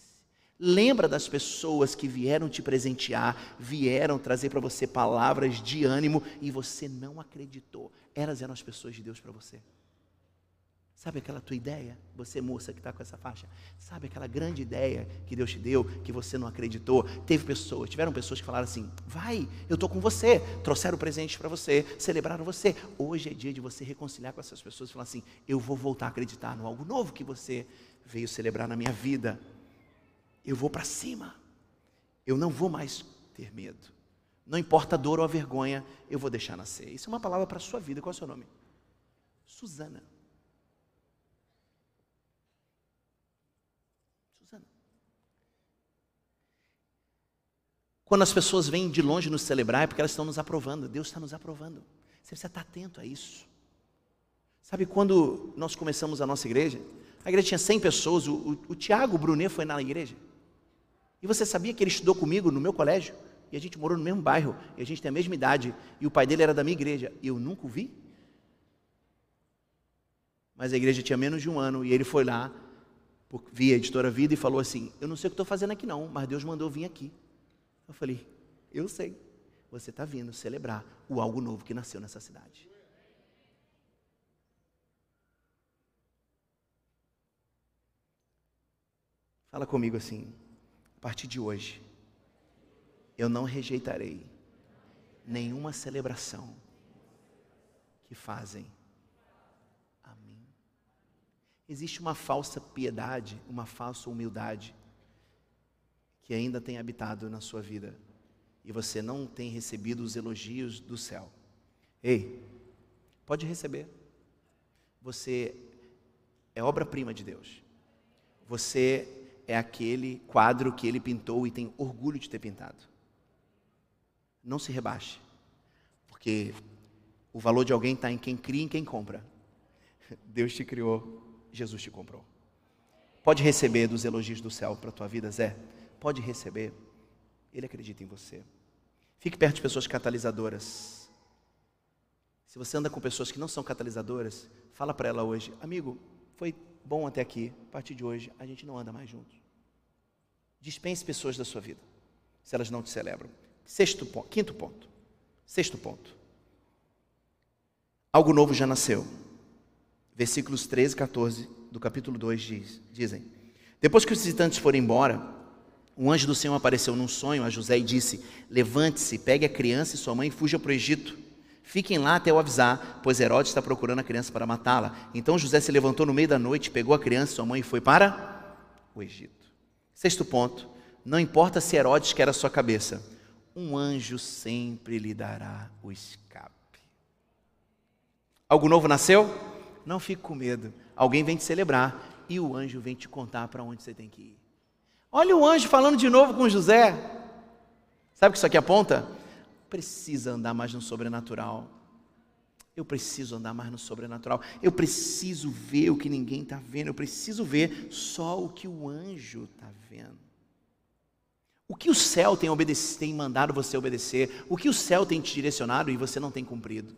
[SPEAKER 2] Lembra das pessoas que vieram te presentear, vieram trazer para você palavras de ânimo e você não acreditou. Elas eram as pessoas de Deus para você. Sabe aquela tua ideia? Você, moça que está com essa faixa. Sabe aquela grande ideia que Deus te deu, que você não acreditou? Teve pessoas, tiveram pessoas que falaram assim: vai, eu estou com você. Trouxeram presentes para você, celebraram você. Hoje é dia de você reconciliar com essas pessoas e falar assim: eu vou voltar a acreditar no algo novo que você veio celebrar na minha vida eu vou para cima. Eu não vou mais ter medo. Não importa a dor ou a vergonha, eu vou deixar nascer. Isso é uma palavra para a sua vida. Qual é o seu nome? Suzana. Quando as pessoas vêm de longe nos celebrar, é porque elas estão nos aprovando. Deus está nos aprovando. Você precisa estar atento a isso. Sabe quando nós começamos a nossa igreja? A igreja tinha 100 pessoas. O, o, o Tiago Brunet foi na igreja. E você sabia que ele estudou comigo no meu colégio? E a gente morou no mesmo bairro, e a gente tem a mesma idade, e o pai dele era da minha igreja, e eu nunca o vi? Mas a igreja tinha menos de um ano, e ele foi lá, via a editora Vida, e falou assim: Eu não sei o que estou fazendo aqui não, mas Deus mandou vir aqui. Eu falei: Eu sei, você está vindo celebrar o algo novo que nasceu nessa cidade. Fala comigo assim, a partir de hoje, eu não rejeitarei nenhuma celebração que fazem a mim. Existe uma falsa piedade, uma falsa humildade que ainda tem habitado na sua vida e você não tem recebido os elogios do céu. Ei, pode receber. Você é obra-prima de Deus. Você é aquele quadro que ele pintou e tem orgulho de ter pintado. Não se rebaixe, porque o valor de alguém está em quem cria e em quem compra. Deus te criou, Jesus te comprou. Pode receber dos elogios do céu para a tua vida, Zé? Pode receber. Ele acredita em você. Fique perto de pessoas catalisadoras. Se você anda com pessoas que não são catalisadoras, fala para ela hoje, amigo, foi bom até aqui, a partir de hoje a gente não anda mais juntos. Dispense pessoas da sua vida, se elas não te celebram. Sexto ponto, quinto ponto. Sexto ponto. Algo novo já nasceu. Versículos 13 e 14 do capítulo 2 diz, dizem: Depois que os visitantes foram embora, um anjo do Senhor apareceu num sonho a José e disse: Levante-se, pegue a criança e sua mãe e fuja para o Egito. Fiquem lá até eu avisar, pois Herodes está procurando a criança para matá-la. Então José se levantou no meio da noite, pegou a criança e sua mãe e foi para o Egito. Sexto ponto: não importa se Herodes quer a sua cabeça, um anjo sempre lhe dará o escape. Algo novo nasceu? Não fique com medo. Alguém vem te celebrar e o anjo vem te contar para onde você tem que ir. Olha o anjo falando de novo com José. Sabe o que isso aqui aponta? Precisa andar mais no sobrenatural. Eu preciso andar mais no sobrenatural. Eu preciso ver o que ninguém está vendo. Eu preciso ver só o que o anjo está vendo. O que o céu tem, tem mandado você obedecer? O que o céu tem te direcionado e você não tem cumprido?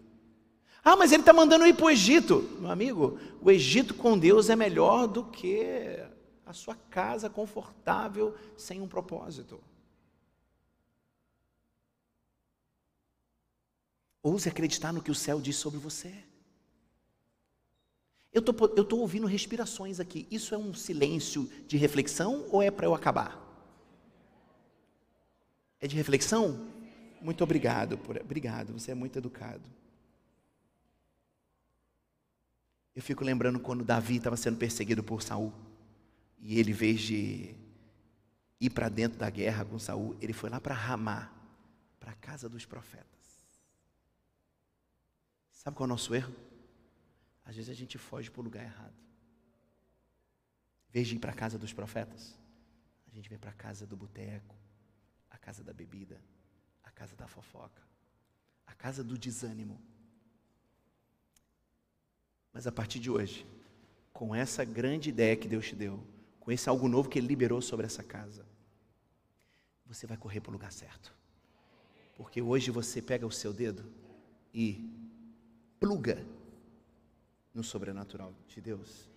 [SPEAKER 2] Ah, mas ele está mandando ir para o Egito. Meu amigo, o Egito com Deus é melhor do que a sua casa confortável sem um propósito. Ouse acreditar no que o céu diz sobre você. Eu tô, estou ouvindo respirações aqui. Isso é um silêncio de reflexão ou é para eu acabar? É de reflexão? Muito obrigado. Por, obrigado, você é muito educado. Eu fico lembrando quando Davi estava sendo perseguido por Saul. E ele, em vez de ir para dentro da guerra com Saul, ele foi lá para Ramá, para a casa dos profetas. Sabe qual é o nosso erro? Às vezes a gente foge para o lugar errado. Em vez de ir para a casa dos profetas, a gente vem para a casa do boteco, a casa da bebida, a casa da fofoca, a casa do desânimo. Mas a partir de hoje, com essa grande ideia que Deus te deu, com esse algo novo que Ele liberou sobre essa casa, você vai correr para o lugar certo. Porque hoje você pega o seu dedo e pluga no sobrenatural de Deus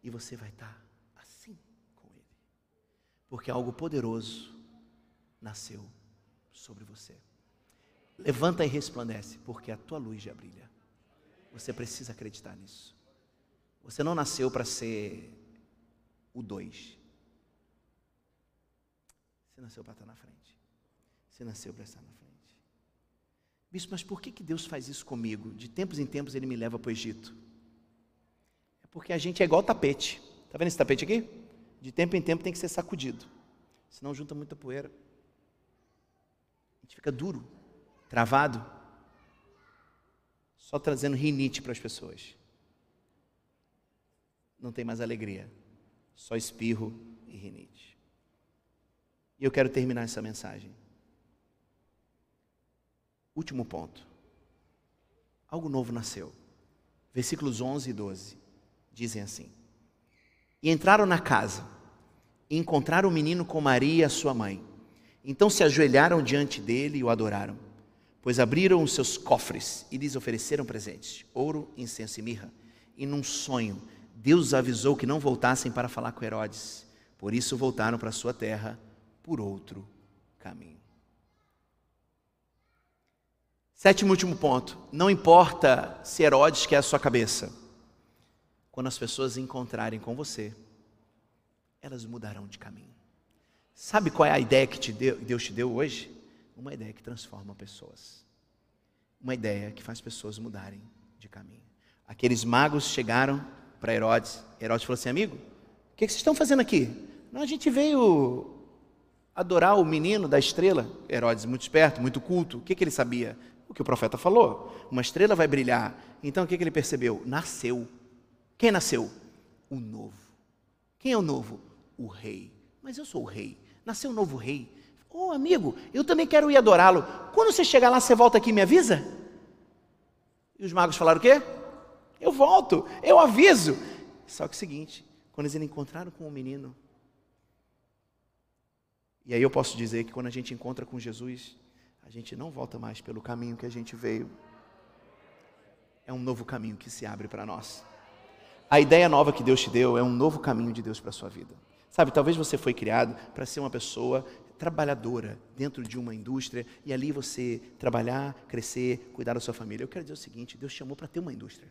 [SPEAKER 2] e você vai estar assim com Ele. Porque algo poderoso nasceu sobre você. Levanta e resplandece, porque a tua luz já brilha. Você precisa acreditar nisso. Você não nasceu para ser o dois. Você nasceu para estar na frente. Você nasceu para estar na frente. Bispo, mas por que, que Deus faz isso comigo? De tempos em tempos ele me leva para o Egito. É porque a gente é igual tapete. Está vendo esse tapete aqui? De tempo em tempo tem que ser sacudido. Senão junta muita poeira. A gente fica duro, travado só trazendo rinite para as pessoas. Não tem mais alegria, só espirro e rinite. E eu quero terminar essa mensagem. Último ponto. Algo novo nasceu. Versículos 11 e 12 dizem assim: E entraram na casa, e encontraram o menino com Maria, sua mãe. Então se ajoelharam diante dele e o adoraram pois abriram os seus cofres e lhes ofereceram presentes: ouro, incenso e mirra. E num sonho, Deus avisou que não voltassem para falar com Herodes. Por isso voltaram para sua terra por outro caminho. Sétimo e último ponto: não importa se Herodes quer a sua cabeça, quando as pessoas encontrarem com você, elas mudarão de caminho. Sabe qual é a ideia que te deu, Deus te deu hoje? Uma ideia que transforma pessoas. Uma ideia que faz pessoas mudarem de caminho. Aqueles magos chegaram para Herodes. Herodes falou assim: Amigo, o que, vocês estão fazendo aqui? Não, a gente veio adorar o menino da estrela. Herodes, muito esperto, muito culto. O que, que ele sabia? O que o profeta falou. Uma estrela vai brilhar. Então o que, que ele percebeu? Nasceu. Quem nasceu? O novo. Quem é o novo? O rei. Mas eu sou o rei. Nasceu um novo rei. Ô oh, amigo, eu também quero ir adorá-lo. Quando você chegar lá, você volta aqui e me avisa? E os magos falaram o quê? Eu volto, eu aviso. Só que o seguinte, quando eles encontraram com o menino, e aí eu posso dizer que quando a gente encontra com Jesus, a gente não volta mais pelo caminho que a gente veio. É um novo caminho que se abre para nós. A ideia nova que Deus te deu é um novo caminho de Deus para a sua vida. Sabe, talvez você foi criado para ser uma pessoa trabalhadora dentro de uma indústria e ali você trabalhar, crescer, cuidar da sua família. Eu quero dizer o seguinte: Deus chamou para ter uma indústria.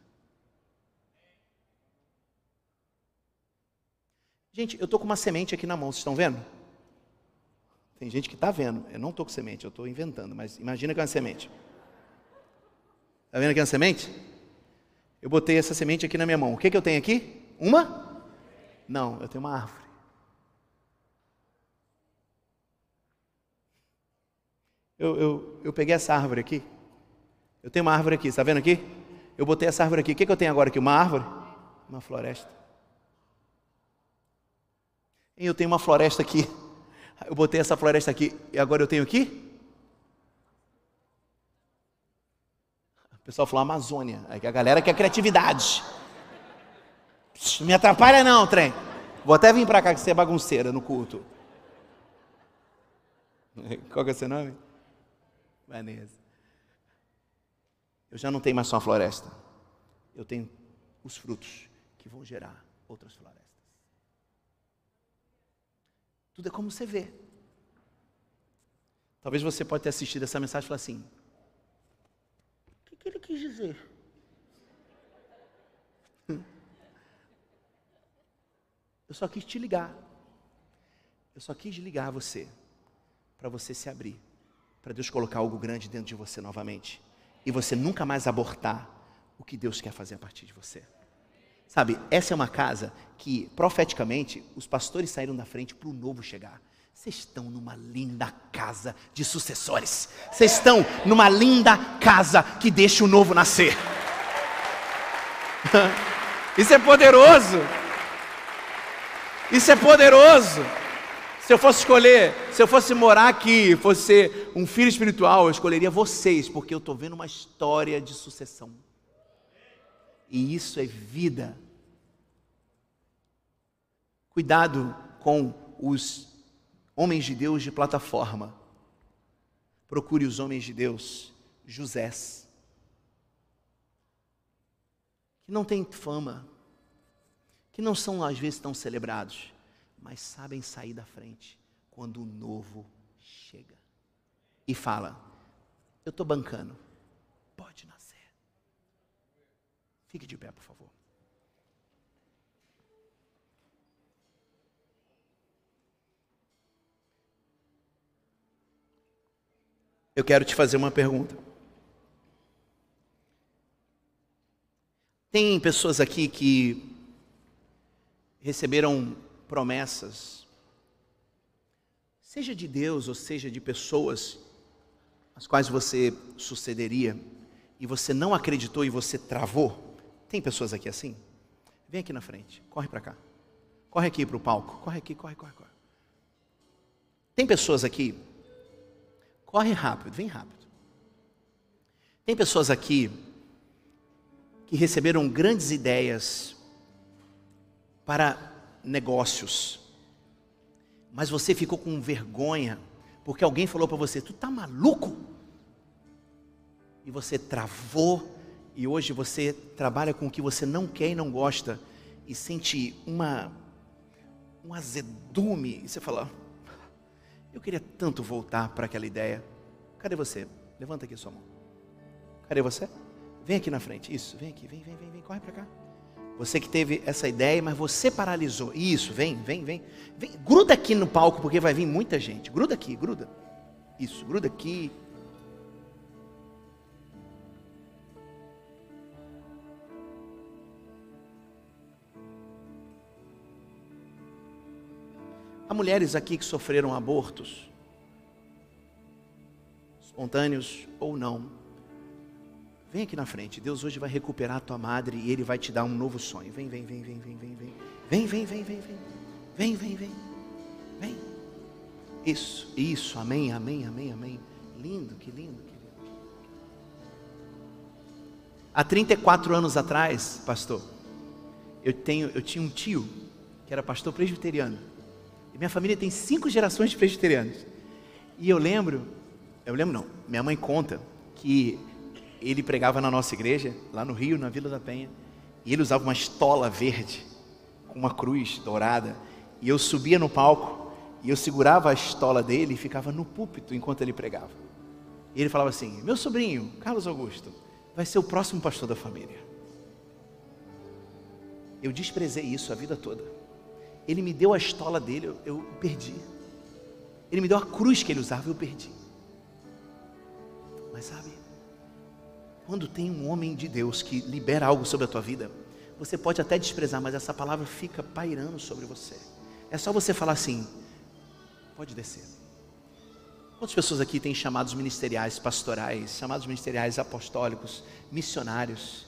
[SPEAKER 2] Gente, eu estou com uma semente aqui na mão, vocês estão vendo? Tem gente que está vendo. Eu não estou com semente, eu estou inventando, mas imagina que é uma semente. Está vendo que é uma semente? Eu botei essa semente aqui na minha mão. O que, que eu tenho aqui? Uma? Não, eu tenho uma árvore. Eu, eu, eu peguei essa árvore aqui. Eu tenho uma árvore aqui, está vendo aqui? Eu botei essa árvore aqui. O que, que eu tenho agora aqui? Uma árvore? Uma floresta. Eu tenho uma floresta aqui. *laughs* Eu botei essa floresta aqui. E agora eu tenho aqui? O pessoal falou Amazônia. Aí a galera quer criatividade. Não me atrapalha não, trem. Vou até vir para cá que você é bagunceira no culto. *laughs* Qual que é o seu nome? Vanessa. Eu já não tenho mais só a floresta. Eu tenho os frutos que vão gerar outras florestas. Tudo é como você vê. Talvez você pode ter assistido essa mensagem e falar assim: que ele quis dizer? *laughs* Eu só quis te ligar. Eu só quis ligar você para você se abrir, para Deus colocar algo grande dentro de você novamente e você nunca mais abortar o que Deus quer fazer a partir de você. Sabe, essa é uma casa que, profeticamente, os pastores saíram da frente para o novo chegar. Vocês estão numa linda casa de sucessores. Vocês estão numa linda casa que deixa o novo nascer. *laughs* Isso é poderoso. Isso é poderoso. Se eu fosse escolher, se eu fosse morar aqui, fosse ser um filho espiritual, eu escolheria vocês, porque eu estou vendo uma história de sucessão. E isso é vida. Cuidado com os homens de Deus de plataforma. Procure os homens de Deus, Josés, que não têm fama, que não são às vezes tão celebrados, mas sabem sair da frente quando o novo chega e fala: Eu estou bancando, pode nascer. Fique de pé, por favor. Eu quero te fazer uma pergunta. Tem pessoas aqui que receberam promessas, seja de Deus ou seja de pessoas, as quais você sucederia, e você não acreditou e você travou. Tem pessoas aqui assim? Vem aqui na frente, corre para cá. Corre aqui para o palco. Corre aqui, corre, corre, corre. Tem pessoas aqui Corre rápido, vem rápido. Tem pessoas aqui que receberam grandes ideias para negócios, mas você ficou com vergonha porque alguém falou para você: "Tu tá maluco?" E você travou e hoje você trabalha com o que você não quer e não gosta e sente uma um azedume e você fala: eu queria tanto voltar para aquela ideia. Cadê você? Levanta aqui sua mão. Cadê você? Vem aqui na frente. Isso, vem aqui, vem, vem, vem, vem, corre para cá. Você que teve essa ideia, mas você paralisou. Isso, vem, vem, vem, vem. Gruda aqui no palco, porque vai vir muita gente. Gruda aqui, gruda. Isso, gruda aqui. Há mulheres aqui que sofreram abortos, espontâneos ou não. Vem aqui na frente. Deus hoje vai recuperar a tua madre e Ele vai te dar um novo sonho. Vem, vem, vem, vem, vem, vem, vem. Vem, vem, vem, vem, vem. Vem, vem, vem. Vem. Isso, isso. Amém, amém, amém, amém. Lindo, que lindo, que lindo. Há 34 anos atrás, pastor, eu, tenho, eu tinha um tio que era pastor presbiteriano. Minha família tem cinco gerações de presbiterianos. E eu lembro, eu lembro não, minha mãe conta que ele pregava na nossa igreja, lá no Rio, na Vila da Penha, e ele usava uma estola verde, com uma cruz dourada, e eu subia no palco, e eu segurava a estola dele e ficava no púlpito enquanto ele pregava. E ele falava assim: Meu sobrinho, Carlos Augusto, vai ser o próximo pastor da família. Eu desprezei isso a vida toda. Ele me deu a estola dele, eu, eu perdi. Ele me deu a cruz que ele usava, eu perdi. Mas sabe, quando tem um homem de Deus que libera algo sobre a tua vida, você pode até desprezar, mas essa palavra fica pairando sobre você. É só você falar assim: pode descer. Quantas pessoas aqui têm chamados ministeriais, pastorais, chamados ministeriais apostólicos, missionários,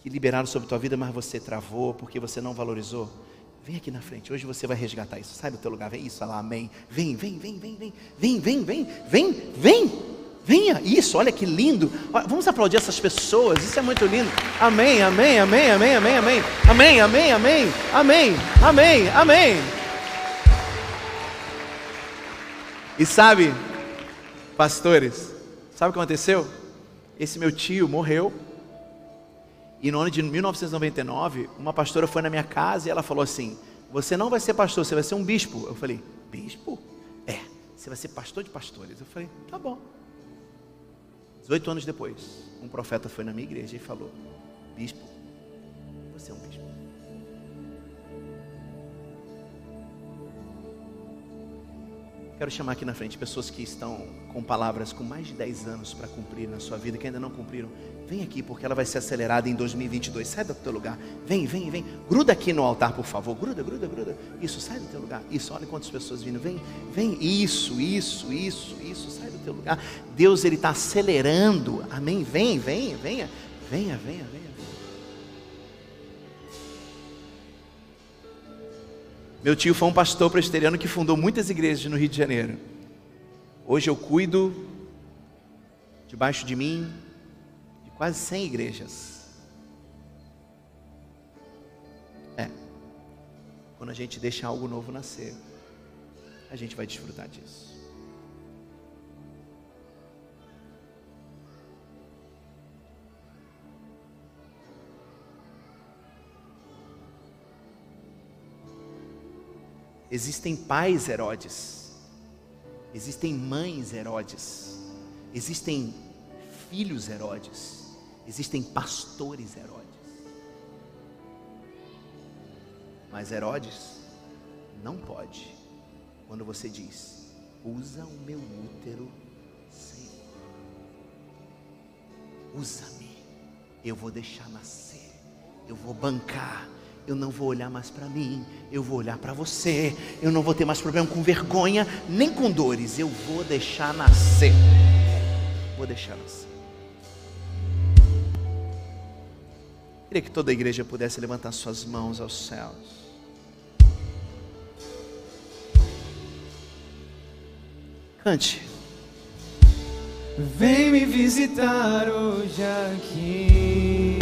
[SPEAKER 2] que liberaram sobre a tua vida, mas você travou porque você não valorizou? Vem aqui na frente. Hoje você vai resgatar isso. Sai do teu lugar. Vem isso, lá, amém. Vem, vem, vem, vem, vem. Vem, vem, vem, vem, vem. Venha, isso, olha que lindo. Vamos aplaudir essas pessoas, isso é muito lindo. Amém, amém, amém, amém, amém, amém. Amém, amém, amém, amém, amém, amém. E sabe, pastores, sabe o que aconteceu? Esse meu tio morreu e no ano de 1999, uma pastora foi na minha casa e ela falou assim: Você não vai ser pastor, você vai ser um bispo. Eu falei: Bispo? É, você vai ser pastor de pastores. Eu falei: Tá bom. 18 anos depois, um profeta foi na minha igreja e falou: Bispo, você é um bispo. Quero chamar aqui na frente pessoas que estão com palavras com mais de 10 anos para cumprir na sua vida, que ainda não cumpriram. Vem aqui, porque ela vai ser acelerada em 2022. Sai do teu lugar. Vem, vem, vem. Gruda aqui no altar, por favor. Gruda, gruda, gruda. Isso, sai do teu lugar. Isso, olha quantas pessoas vindo. Vem, vem. Isso, isso, isso, isso. Sai do teu lugar. Deus, Ele está acelerando. Amém. Vem, vem, venha. Venha, venha, venha. Meu tio foi um pastor presbiteriano que fundou muitas igrejas no Rio de Janeiro. Hoje eu cuido, debaixo de mim, de quase 100 igrejas. É. Quando a gente deixa algo novo nascer, a gente vai desfrutar disso. Existem pais Herodes, existem mães Herodes, existem filhos Herodes, existem pastores Herodes. Mas Herodes não pode, quando você diz, usa o meu útero, Senhor, usa-me, eu vou deixar nascer, eu vou bancar eu não vou olhar mais para mim, eu vou olhar para você. Eu não vou ter mais problema com vergonha, nem com dores. Eu vou deixar nascer. Vou deixar nascer. Queria que toda a igreja pudesse levantar suas mãos aos céus. Cante.
[SPEAKER 3] Vem me visitar hoje aqui.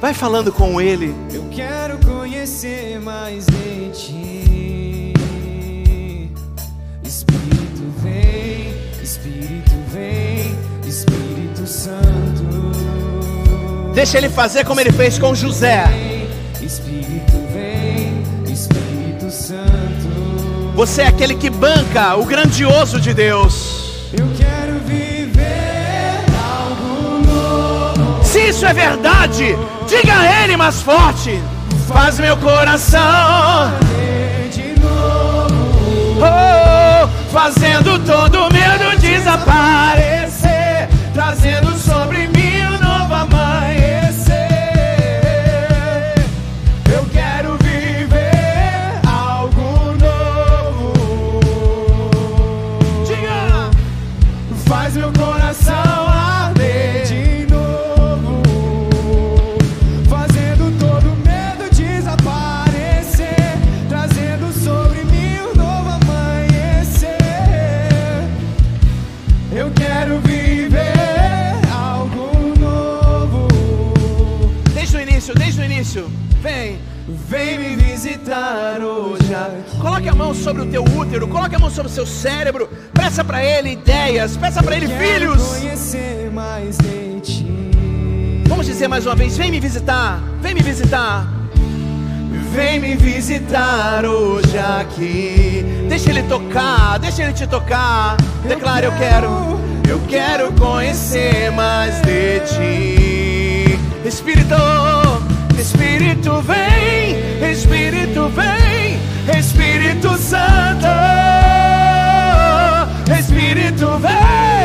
[SPEAKER 2] Vai falando com Ele.
[SPEAKER 3] Eu quero conhecer mais de ti. Espírito vem, Espírito vem, Espírito Santo.
[SPEAKER 2] Deixa Ele fazer como Ele fez com José.
[SPEAKER 3] Espírito vem, Espírito Santo.
[SPEAKER 2] Você é aquele que banca o grandioso de Deus.
[SPEAKER 3] Eu quero viver algo novo.
[SPEAKER 2] Se isso é verdade, diga a Ele mais forte. Faz meu coração.
[SPEAKER 3] De novo.
[SPEAKER 2] Oh, fazendo todo medo desaparecer, trazendo sobre
[SPEAKER 3] sobre
[SPEAKER 2] o teu útero, coloque a mão sobre o seu cérebro, peça para ele ideias, peça para ele filhos. Vamos dizer mais uma vez: vem me visitar, vem me visitar.
[SPEAKER 3] Vem me visitar hoje aqui.
[SPEAKER 2] Deixa ele tocar, deixa ele te tocar. Declare: Eu quero, eu quero conhecer mais de ti. Espírito, Espírito vem, Espírito vem, Espírito Santo, Espírito vem,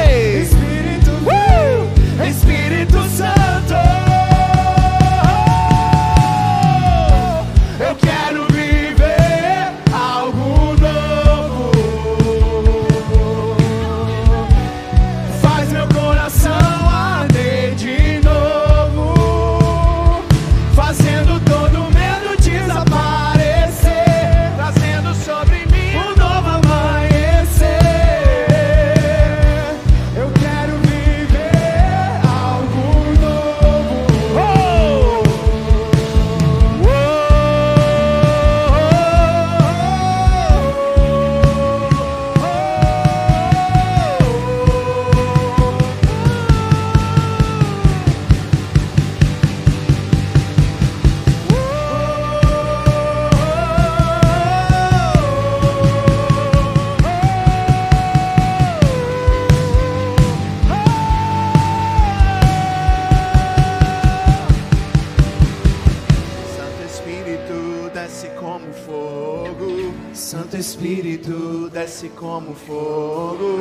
[SPEAKER 2] desce como fogo,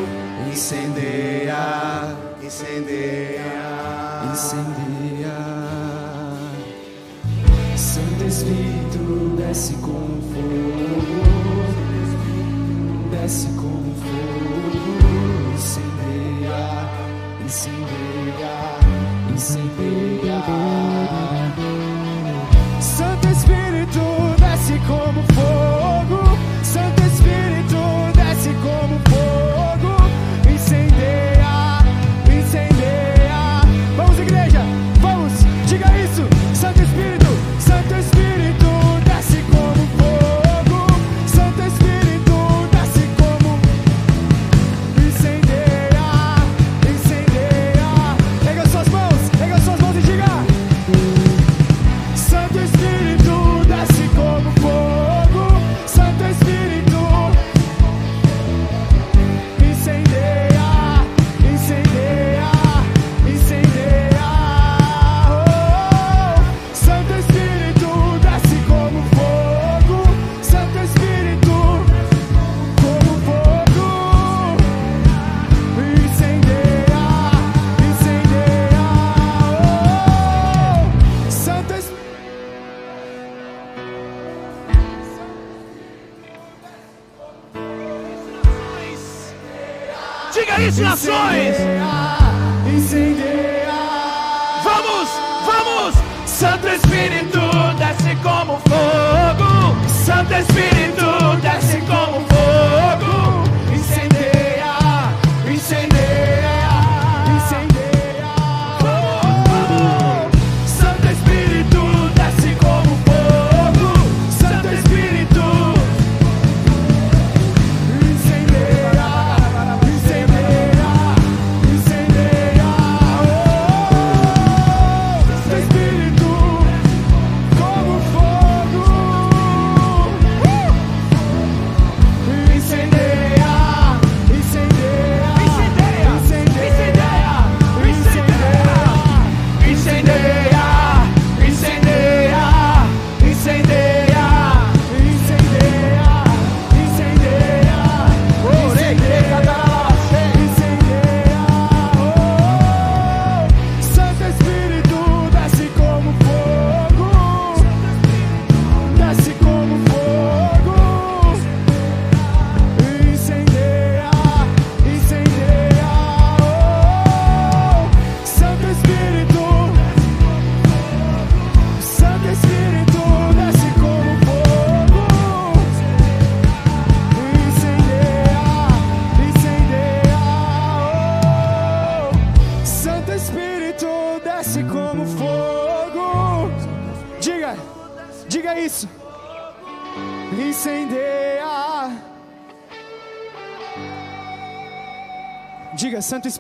[SPEAKER 2] incendeia, incendeia,
[SPEAKER 3] incendeia.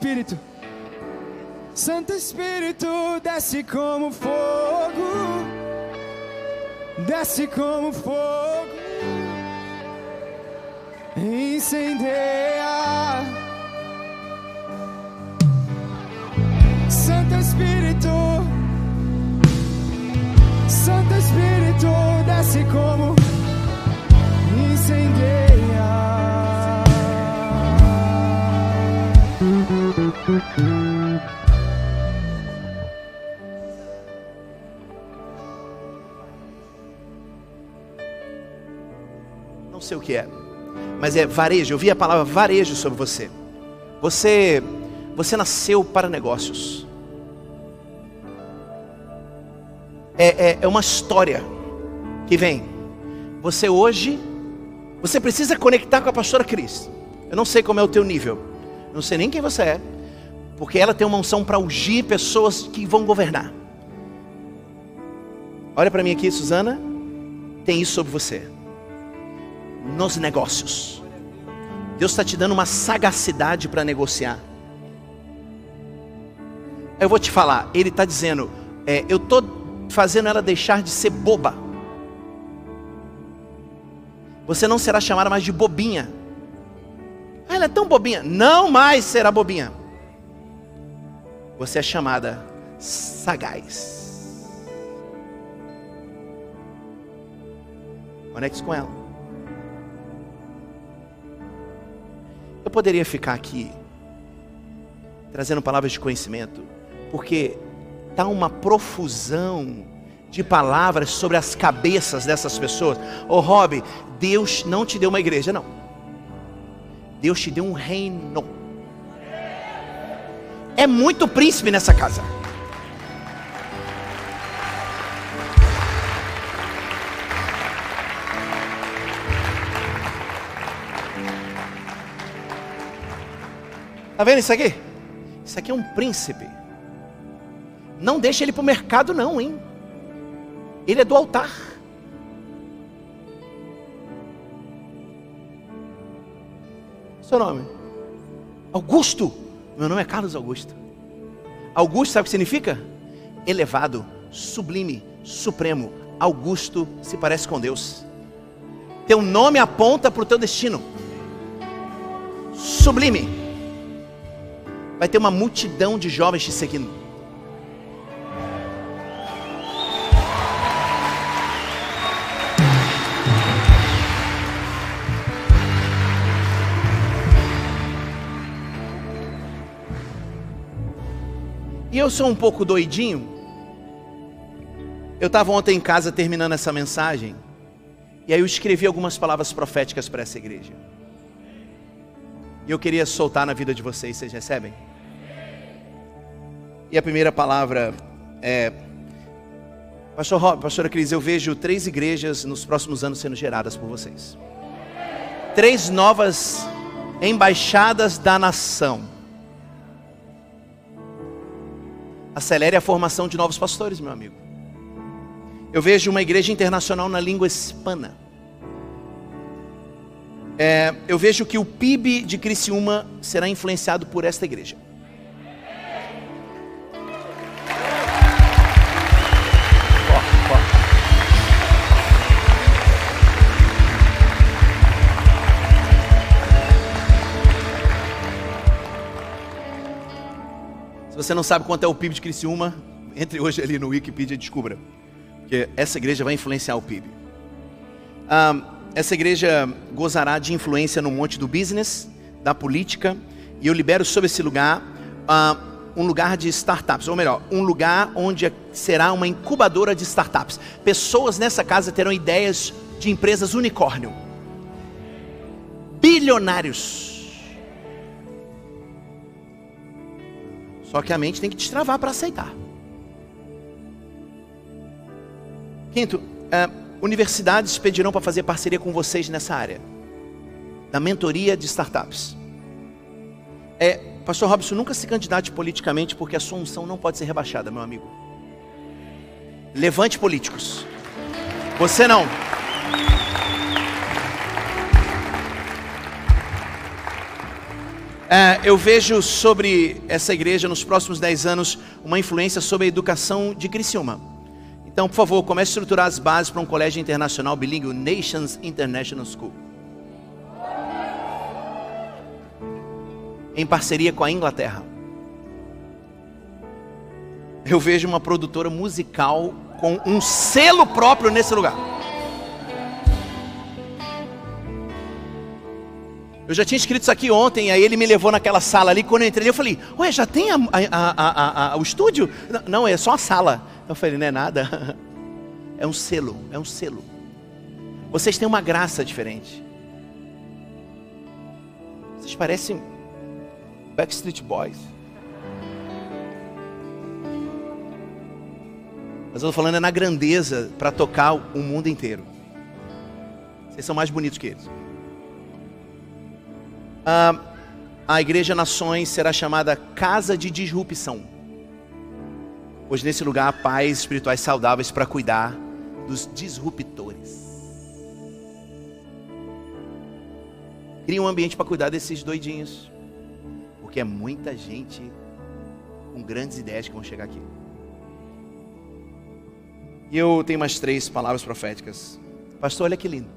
[SPEAKER 3] Espírito. Santo Espírito desce como fogo. Desce como fogo incendeia. Santo Espírito, Santo Espírito desce como incendeia.
[SPEAKER 2] Sei o que é, mas é varejo. Eu vi a palavra varejo sobre você. Você, você nasceu para negócios. É, é, é uma história que vem. Você hoje, você precisa conectar com a pastora Cris. Eu não sei como é o teu nível. Não sei nem quem você é. Porque ela tem uma unção para ungir pessoas que vão governar. Olha para mim aqui, Suzana. Tem isso sobre você nos negócios. Deus está te dando uma sagacidade para negociar. Eu vou te falar, Ele está dizendo, é, eu estou fazendo ela deixar de ser boba. Você não será chamada mais de bobinha. Ah, ela é tão bobinha. Não mais será bobinha. Você é chamada sagaz. Conecte com ela. Eu poderia ficar aqui trazendo palavras de conhecimento, porque está uma profusão de palavras sobre as cabeças dessas pessoas. Ô oh, Rob, Deus não te deu uma igreja, não. Deus te deu um reino. É muito príncipe nessa casa. Está vendo isso aqui? Isso aqui é um príncipe. Não deixa ele para o mercado, não, hein? Ele é do altar. Seu nome? Augusto. Meu nome é Carlos Augusto. Augusto sabe o que significa? Elevado, sublime, supremo. Augusto se parece com Deus. Teu nome aponta para o teu destino. Sublime vai ter uma multidão de jovens te seguindo. E eu sou um pouco doidinho. Eu estava ontem em casa terminando essa mensagem. E aí eu escrevi algumas palavras proféticas para essa igreja. E eu queria soltar na vida de vocês, vocês recebem? E a primeira palavra é. Pastor Rob, pastora Cris, eu vejo três igrejas nos próximos anos sendo geradas por vocês. Três novas embaixadas da nação. Acelere a formação de novos pastores, meu amigo. Eu vejo uma igreja internacional na língua hispana. É, eu vejo que o PIB de Criciúma será influenciado por esta igreja. Você não sabe quanto é o PIB de Criciúma, entre hoje ali no Wikipedia e descubra. Porque essa igreja vai influenciar o PIB. Ah, essa igreja gozará de influência no monte do business, da política, e eu libero sobre esse lugar ah, um lugar de startups, ou melhor, um lugar onde será uma incubadora de startups. Pessoas nessa casa terão ideias de empresas unicórnio. Bilionários Só que a mente tem que destravar para aceitar. Quinto, é, universidades pedirão para fazer parceria com vocês nessa área da mentoria de startups. É, Pastor Robson, nunca se candidate politicamente porque a sua unção não pode ser rebaixada, meu amigo. Levante políticos. Você não. É, eu vejo sobre essa igreja nos próximos 10 anos uma influência sobre a educação de Criciúma. Então, por favor, comece a estruturar as bases para um colégio internacional bilíngue, Nations International School. Em parceria com a Inglaterra. Eu vejo uma produtora musical com um selo próprio nesse lugar. Eu já tinha escrito isso aqui ontem, aí ele me levou naquela sala ali. Quando eu entrei, eu falei: Ué, já tem a, a, a, o estúdio? Não, é só a sala. Eu falei: Não é nada. *laughs* É um selo, é um selo. Vocês têm uma graça diferente. Vocês parecem Backstreet Boys. Mas eu estou falando é na grandeza para tocar o mundo inteiro. Vocês são mais bonitos que eles. Ah, a Igreja Nações será chamada Casa de Disrupção. Pois nesse lugar há pais espirituais saudáveis para cuidar dos disruptores. Cria um ambiente para cuidar desses doidinhos. Porque é muita gente com grandes ideias que vão chegar aqui. E eu tenho mais três palavras proféticas. Pastor, olha que lindo.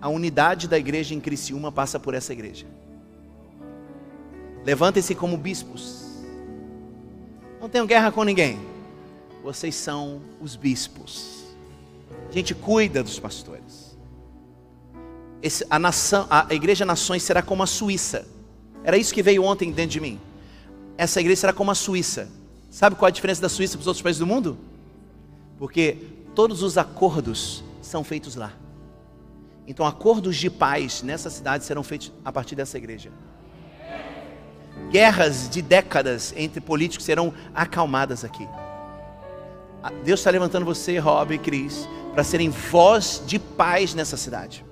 [SPEAKER 2] A unidade da igreja em Criciúma passa por essa igreja. Levantem-se como bispos. Não tenham guerra com ninguém. Vocês são os bispos. A gente cuida dos pastores. Esse, a, nação, a Igreja Nações será como a Suíça. Era isso que veio ontem dentro de mim. Essa igreja será como a Suíça. Sabe qual é a diferença da Suíça para os outros países do mundo? Porque todos os acordos são feitos lá. Então, acordos de paz nessa cidade serão feitos a partir dessa igreja. Guerras de décadas entre políticos serão acalmadas aqui. Deus está levantando você, Rob e Cris, para serem voz de paz nessa cidade.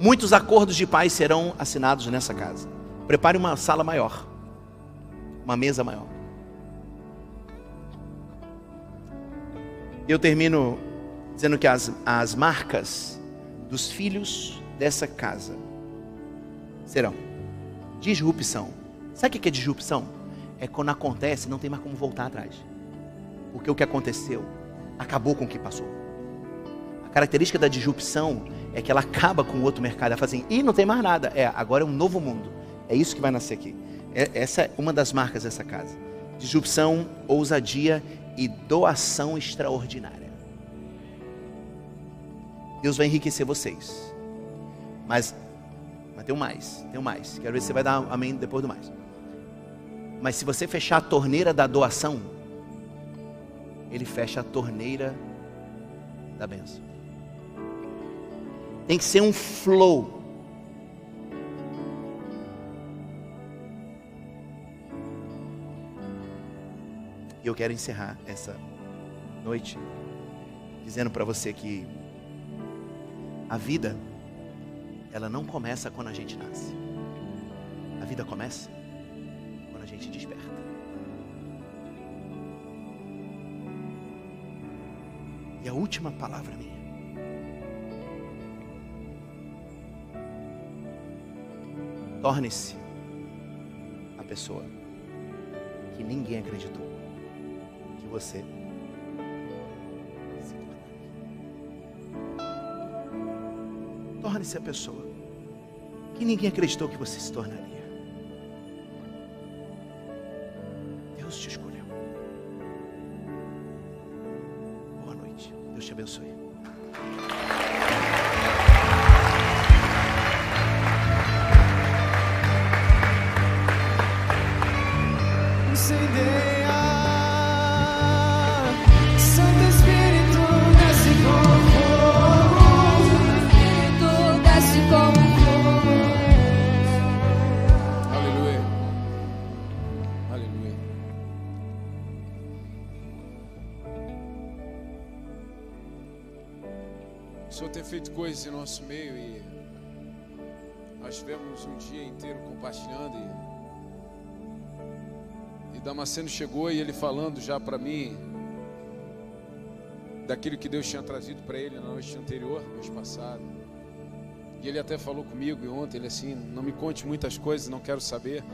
[SPEAKER 2] Muitos acordos de paz serão assinados nessa casa. Prepare uma sala maior, uma mesa maior. Eu termino dizendo que as, as marcas dos filhos dessa casa serão disrupção. Sabe o que é disrupção? É quando acontece, não tem mais como voltar atrás. Porque o que aconteceu acabou com o que passou. A característica da disrupção é que ela acaba com o outro mercado. Ela fala assim, e não tem mais nada. É, agora é um novo mundo. É isso que vai nascer aqui. É, essa é uma das marcas dessa casa. Disrupção, ousadia e doação extraordinária. Deus vai enriquecer vocês. Mas tem mais, tem mais. Quero ver se você vai dar amém depois do mais. Mas se você fechar a torneira da doação, ele fecha a torneira da benção. Tem que ser um flow. E eu quero encerrar essa noite dizendo para você que a vida ela não começa quando a gente nasce. A vida começa quando a gente desperta. E a última palavra minha. Torne-se a pessoa que ninguém acreditou que você se tornaria. Torne-se a pessoa que ninguém acreditou que você se tornaria. Deus te escolheu. Boa noite. Deus te abençoe.
[SPEAKER 1] Em nosso meio e nós tivemos um dia inteiro compartilhando e, e Damasceno chegou e ele falando já para mim daquilo que Deus tinha trazido para ele na noite anterior, noite passada. E ele até falou comigo e ontem, ele assim, não me conte muitas coisas, não quero saber.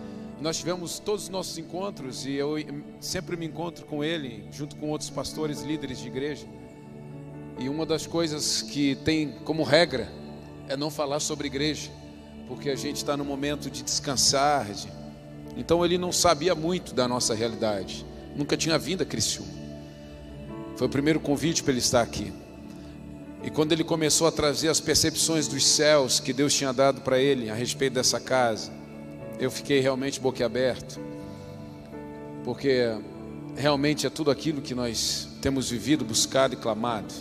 [SPEAKER 1] Nós tivemos todos os nossos encontros e eu sempre me encontro com ele, junto com outros pastores, líderes de igreja. E uma das coisas que tem como regra é não falar sobre igreja, porque a gente está no momento de descansar. de- Então ele não sabia muito da nossa realidade, nunca tinha vindo a Criciúma. Foi o primeiro convite para ele estar aqui. E quando ele começou a trazer as percepções dos céus que Deus tinha dado para ele a respeito dessa casa, eu fiquei realmente boquiaberto, porque realmente é tudo aquilo que nós temos vivido, buscado e clamado.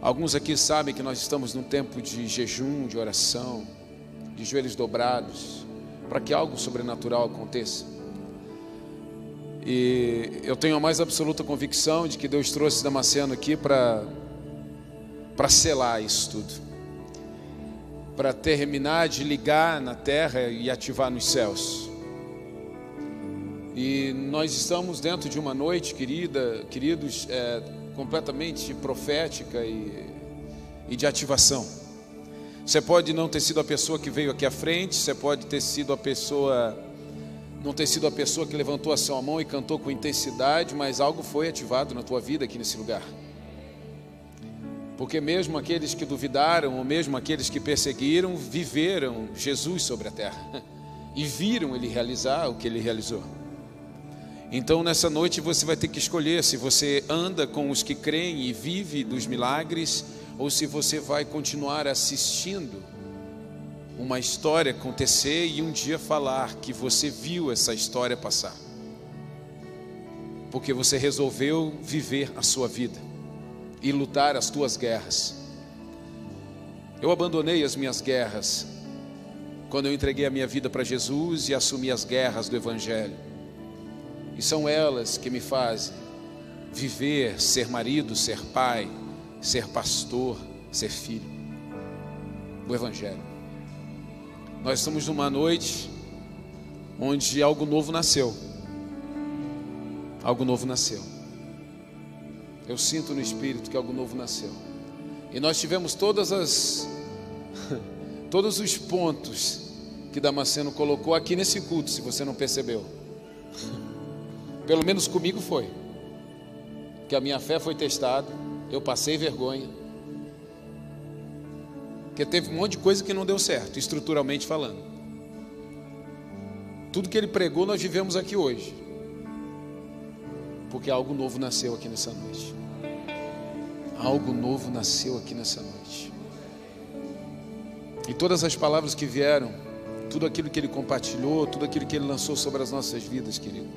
[SPEAKER 1] Alguns aqui sabem que nós estamos num tempo de jejum, de oração, de joelhos dobrados, para que algo sobrenatural aconteça. E eu tenho a mais absoluta convicção de que Deus trouxe Damasceno aqui para para selar isso tudo. Para terminar de ligar na terra e ativar nos céus. E nós estamos dentro de uma noite, querida, queridos, é, completamente profética e, e de ativação. Você pode não ter sido a pessoa que veio aqui à frente, você pode ter sido a pessoa, não ter sido a pessoa que levantou a sua mão e cantou com intensidade, mas algo foi ativado na tua vida aqui nesse lugar. Porque mesmo aqueles que duvidaram, ou mesmo aqueles que perseguiram, viveram Jesus sobre a terra *laughs* e viram ele realizar o que ele realizou. Então, nessa noite, você vai ter que escolher se você anda com os que creem e vive dos milagres, ou se você vai continuar assistindo uma história acontecer e um dia falar que você viu essa história passar. Porque você resolveu viver a sua vida e lutar as tuas guerras. Eu abandonei as minhas guerras quando eu entreguei a minha vida para Jesus e assumi as guerras do Evangelho. E são elas que me fazem viver, ser marido, ser pai, ser pastor, ser filho. O Evangelho. Nós estamos numa noite onde algo novo nasceu. Algo novo nasceu. Eu sinto no espírito que algo novo nasceu. E nós tivemos todas as *laughs* todos os pontos que Damasceno colocou aqui nesse culto, se você não percebeu. Pelo menos comigo foi. Que a minha fé foi testada, eu passei vergonha. Porque teve um monte de coisa que não deu certo, estruturalmente falando. Tudo que ele pregou nós vivemos aqui hoje. Porque algo novo nasceu aqui nessa noite. Algo novo nasceu aqui nessa noite. E todas as palavras que vieram, tudo aquilo que ele compartilhou, tudo aquilo que ele lançou sobre as nossas vidas, querido.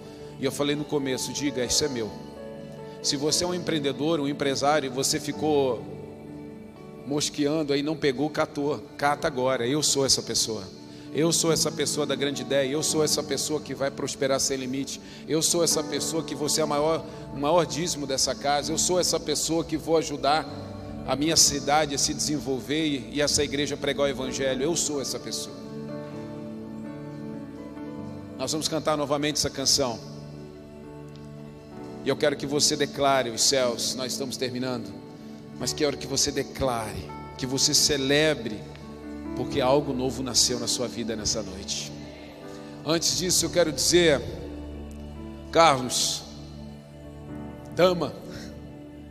[SPEAKER 1] E eu falei no começo: diga, isso é meu. Se você é um empreendedor, um empresário, e você ficou mosqueando aí, não pegou, catou, cata agora. Eu sou essa pessoa. Eu sou essa pessoa da grande ideia. Eu sou essa pessoa que vai prosperar sem limite. Eu sou essa pessoa que você é o maior, o maior dízimo dessa casa. Eu sou essa pessoa que vou ajudar a minha cidade a se desenvolver e essa igreja pregar o evangelho. Eu sou essa pessoa. Nós vamos cantar novamente essa canção. E eu quero que você declare os céus. Nós estamos terminando. Mas quero que você declare, que você celebre, porque algo novo nasceu na sua vida nessa noite. Antes disso, eu quero dizer, Carlos, Dama,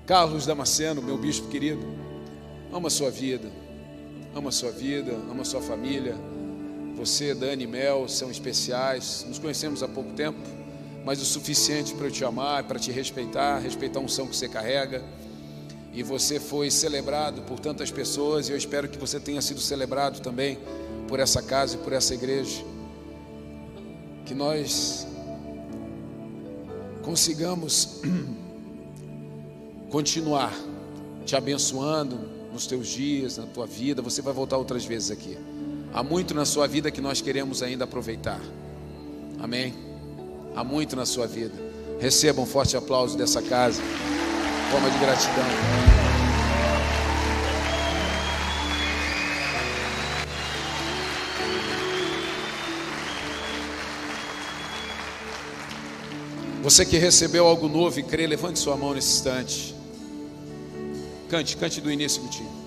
[SPEAKER 1] Carlos Damasceno, meu bispo querido, ama a sua vida, ama a sua vida, ama a sua família. Você, Dani e Mel, são especiais. Nos conhecemos há pouco tempo, mas o suficiente para eu te amar, para te respeitar, respeitar a unção que você carrega. E você foi celebrado por tantas pessoas, e eu espero que você tenha sido celebrado também por essa casa e por essa igreja. Que nós consigamos *clears throat* continuar te abençoando nos teus dias, na tua vida. Você vai voltar outras vezes aqui. Há muito na sua vida que nós queremos ainda aproveitar. Amém? Há muito na sua vida. Receba um forte aplauso dessa casa. Forma de gratidão. Você que recebeu algo novo e crê, levante sua mão nesse instante. Cante, cante do início contigo.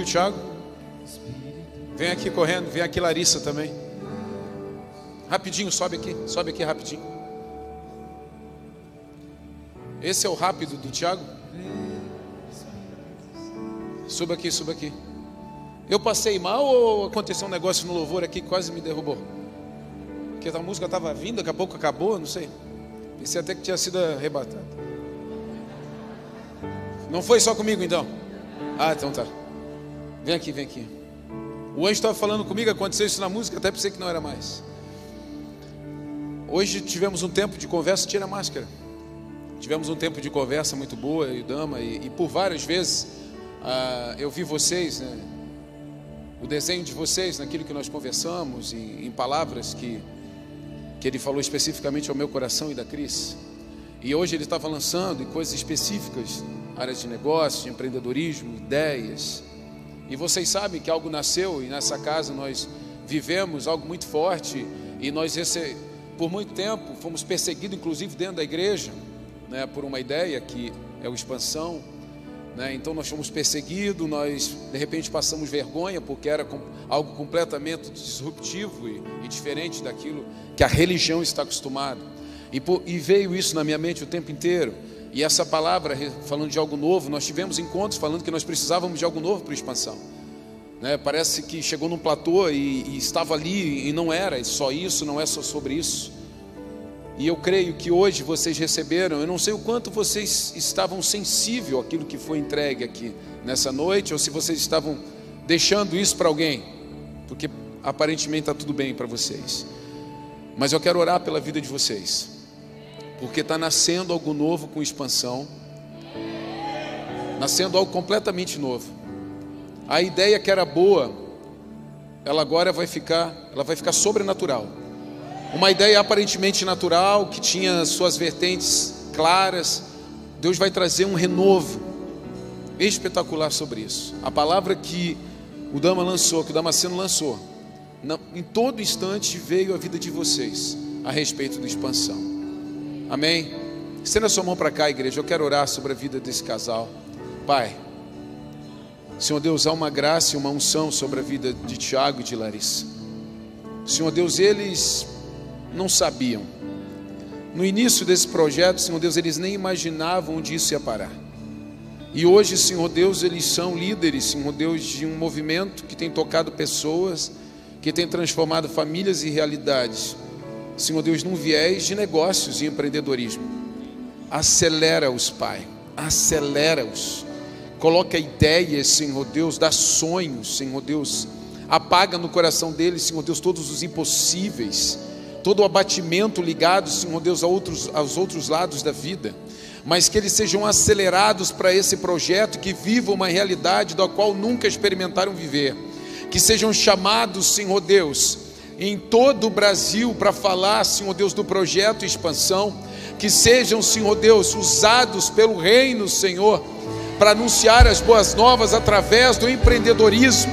[SPEAKER 3] Aqui,
[SPEAKER 1] o?
[SPEAKER 3] Espírito Vem
[SPEAKER 1] aqui correndo, vem aqui Larissa também. Rapidinho, sobe aqui, sobe aqui rapidinho. Esse é o rápido do Tiago? Suba aqui, suba aqui. Eu passei mal ou aconteceu um negócio no louvor aqui que quase me derrubou? Porque a música estava vindo, daqui a pouco acabou, não sei. Pensei até que tinha sido arrebatado. Não foi só comigo então? Ah, então tá. Vem aqui, vem aqui. O anjo estava falando comigo, aconteceu isso na música, até pensei que não era mais. Hoje tivemos um tempo de conversa, tira a máscara. Tivemos um tempo de conversa muito boa, e Dama, e, e por várias vezes ah, eu vi vocês, né, o desenho de vocês naquilo que nós conversamos, e em palavras que, que ele falou especificamente ao meu coração e da Cris. E hoje ele estava lançando em coisas específicas, áreas de negócio, de empreendedorismo, ideias. E vocês sabem que algo nasceu e nessa casa nós vivemos algo muito forte e nós por muito tempo fomos perseguidos, inclusive dentro da igreja, né, por uma ideia que é o expansão. Né, então nós fomos perseguidos, nós de repente passamos vergonha porque era algo completamente disruptivo e, e, diferente daquilo que a religião está acostumada. E, e veio isso na minha mente o tempo inteiro. E essa palavra, falando de algo novo, nós tivemos encontros falando que nós precisávamos de algo novo para expansão. Né? Parece que chegou num platô e, e, estava ali e não era só isso, não é só sobre isso. E eu creio que hoje vocês receberam, eu não sei o quanto vocês estavam sensíveis àquilo que foi entregue aqui nessa noite, ou se vocês estavam deixando isso para alguém, porque aparentemente está tudo bem para vocês. Mas eu quero orar pela vida de vocês porque está nascendo algo novo com expansão, nascendo algo completamente novo. A ideia que era boa, ela agora vai ficar, ela vai ficar sobrenatural. Uma ideia aparentemente natural, que tinha suas vertentes claras, Deus vai trazer um renovo espetacular sobre isso. A palavra que o Dama lançou, que o Damasceno lançou, em todo instante veio a vida de vocês a respeito da expansão. Amém? Estenda sua mão para cá, igreja. Eu quero orar sobre a vida desse casal. Pai, Senhor Deus, há uma graça e uma unção sobre a vida de Tiago e de Larissa. Senhor Deus, eles não sabiam. No início desse projeto, Senhor Deus, eles nem imaginavam onde isso ia parar. E hoje, Senhor Deus, eles são líderes, Senhor Deus, de um movimento que tem tocado pessoas, que tem transformado famílias e realidades. Senhor Deus, num viés de negócios e empreendedorismo. Acelera-os, Pai, acelera-os. Coloca ideias, Senhor Deus, dá sonhos, Senhor Deus. Apaga no coração deles, Senhor Deus, todos os impossíveis, todo o abatimento ligado, Senhor Deus, a outros, aos outros lados da vida. Mas que eles sejam acelerados para esse projeto, que vivam uma realidade da qual nunca experimentaram viver. Que sejam chamados, Senhor Deus, em todo o Brasil para falar, Senhor Deus, do projeto expansão, que sejam, Senhor Deus, usados pelo reino, Senhor, para anunciar as boas novas através do empreendedorismo.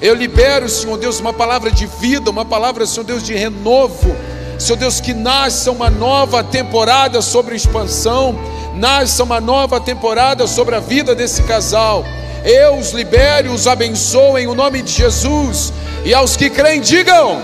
[SPEAKER 1] Eu libero, Senhor Deus, uma palavra de vida, uma palavra, Senhor Deus, de renovo. Senhor Deus, que nasça uma nova temporada sobre expansão, nasça uma nova temporada sobre a vida desse casal. Eu os libero, os abençoo em o nome de Jesus. E aos que creem, digam.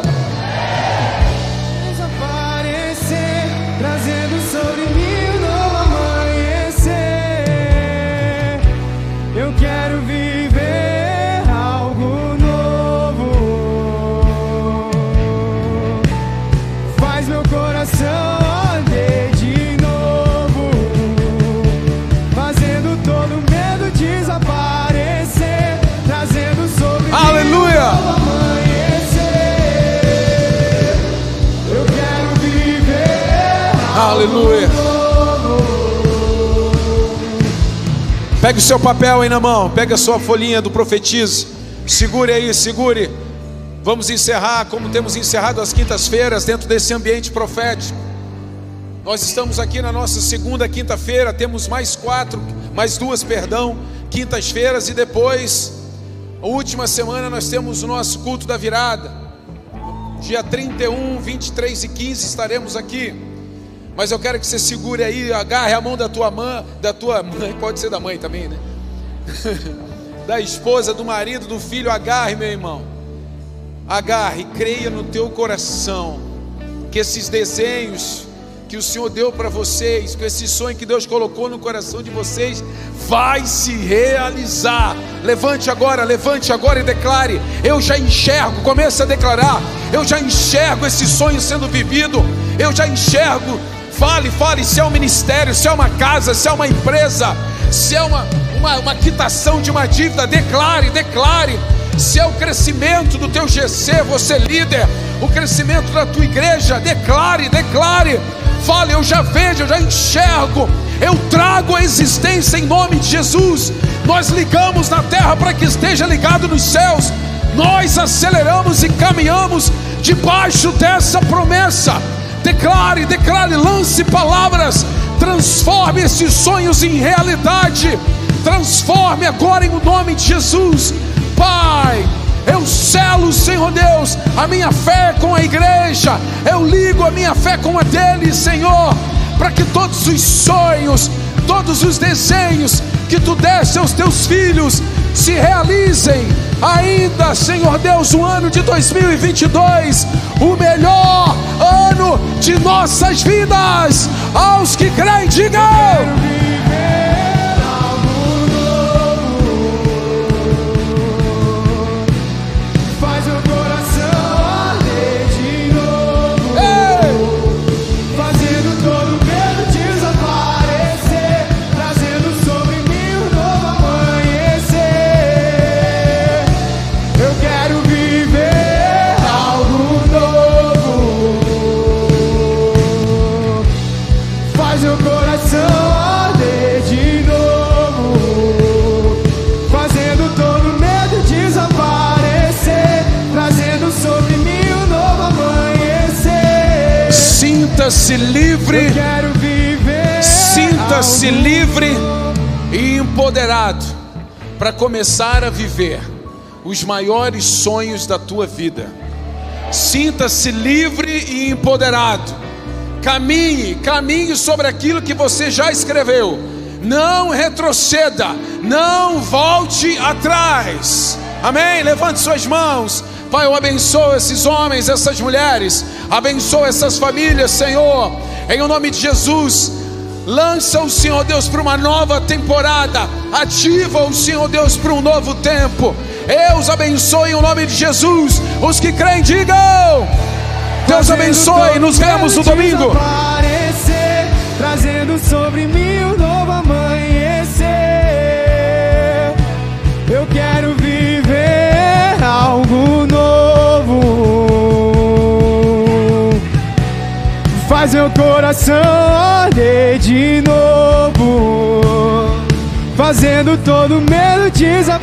[SPEAKER 1] Pegue o seu papel aí na mão, pegue a sua folhinha do profetize. Segure aí, segure. Vamos encerrar como temos encerrado as quintas-feiras dentro desse ambiente profético. Nós estamos aqui na nossa segunda quinta-feira, temos mais quatro, mais duas, perdão, quintas-feiras e depois, a última semana, nós temos o nosso culto da virada. Dia 31, 23 e 15 estaremos aqui. Mas eu quero que você segure aí, agarre a mão da tua mãe, da tua mãe, *laughs* pode ser da mãe também, né? *laughs* da esposa, do marido, do filho, agarre, meu irmão. agarre, creia no teu coração que esses desenhos que o Senhor deu para vocês, que esse sonho que Deus colocou no coração de vocês, vai se realizar. Levante agora, levante agora e declare: Eu já enxergo, comece a declarar: Eu já enxergo esse sonho sendo vivido, eu já enxergo. Fale, fale, se é um ministério, se é uma casa, se é uma empresa, se é uma, uma, uma quitação de uma dívida, declare, declare se é o crescimento do teu GC, você líder, o crescimento da tua igreja, declare, declare, fale, eu já vejo, eu já enxergo, eu trago a existência em nome de Jesus. Nós ligamos na terra para que esteja ligado nos céus. Nós aceleramos e caminhamos debaixo dessa promessa. Declare, declare, lance palavras, transforme esses sonhos em realidade. Transforme agora em o nome de Jesus. Pai, eu selo, Senhor Deus, a minha fé com a igreja, eu ligo a minha fé com a dele, Senhor, para que todos os sonhos, todos os desenhos que tu deste aos teus filhos se realizem ainda, Senhor Deus, o ano de 2022, o melhor ano de nossas vidas. Aos que creem, digam. Sinta-se livre. Sinta-se livre e empoderado para começar a viver os maiores sonhos da tua vida. Sinta-se livre e empoderado. Caminhe, caminhe sobre aquilo que você já escreveu. Não retroceda, não volte atrás. Amém? Levante suas mãos. Pai, eu abençoo esses homens, essas mulheres, abençoa essas famílias, Senhor, em o nome de Jesus. Lança o Senhor Deus para uma nova temporada, ativa o Senhor Deus para um novo tempo. Eu os abençoe em o nome de Jesus. Os que creem, digam. Deus abençoe. Nos vemos no domingo.
[SPEAKER 3] Trazendo sobre mim um novo amanhecer. Eu quero faz meu coração arder de novo, fazendo todo medo desaparecer.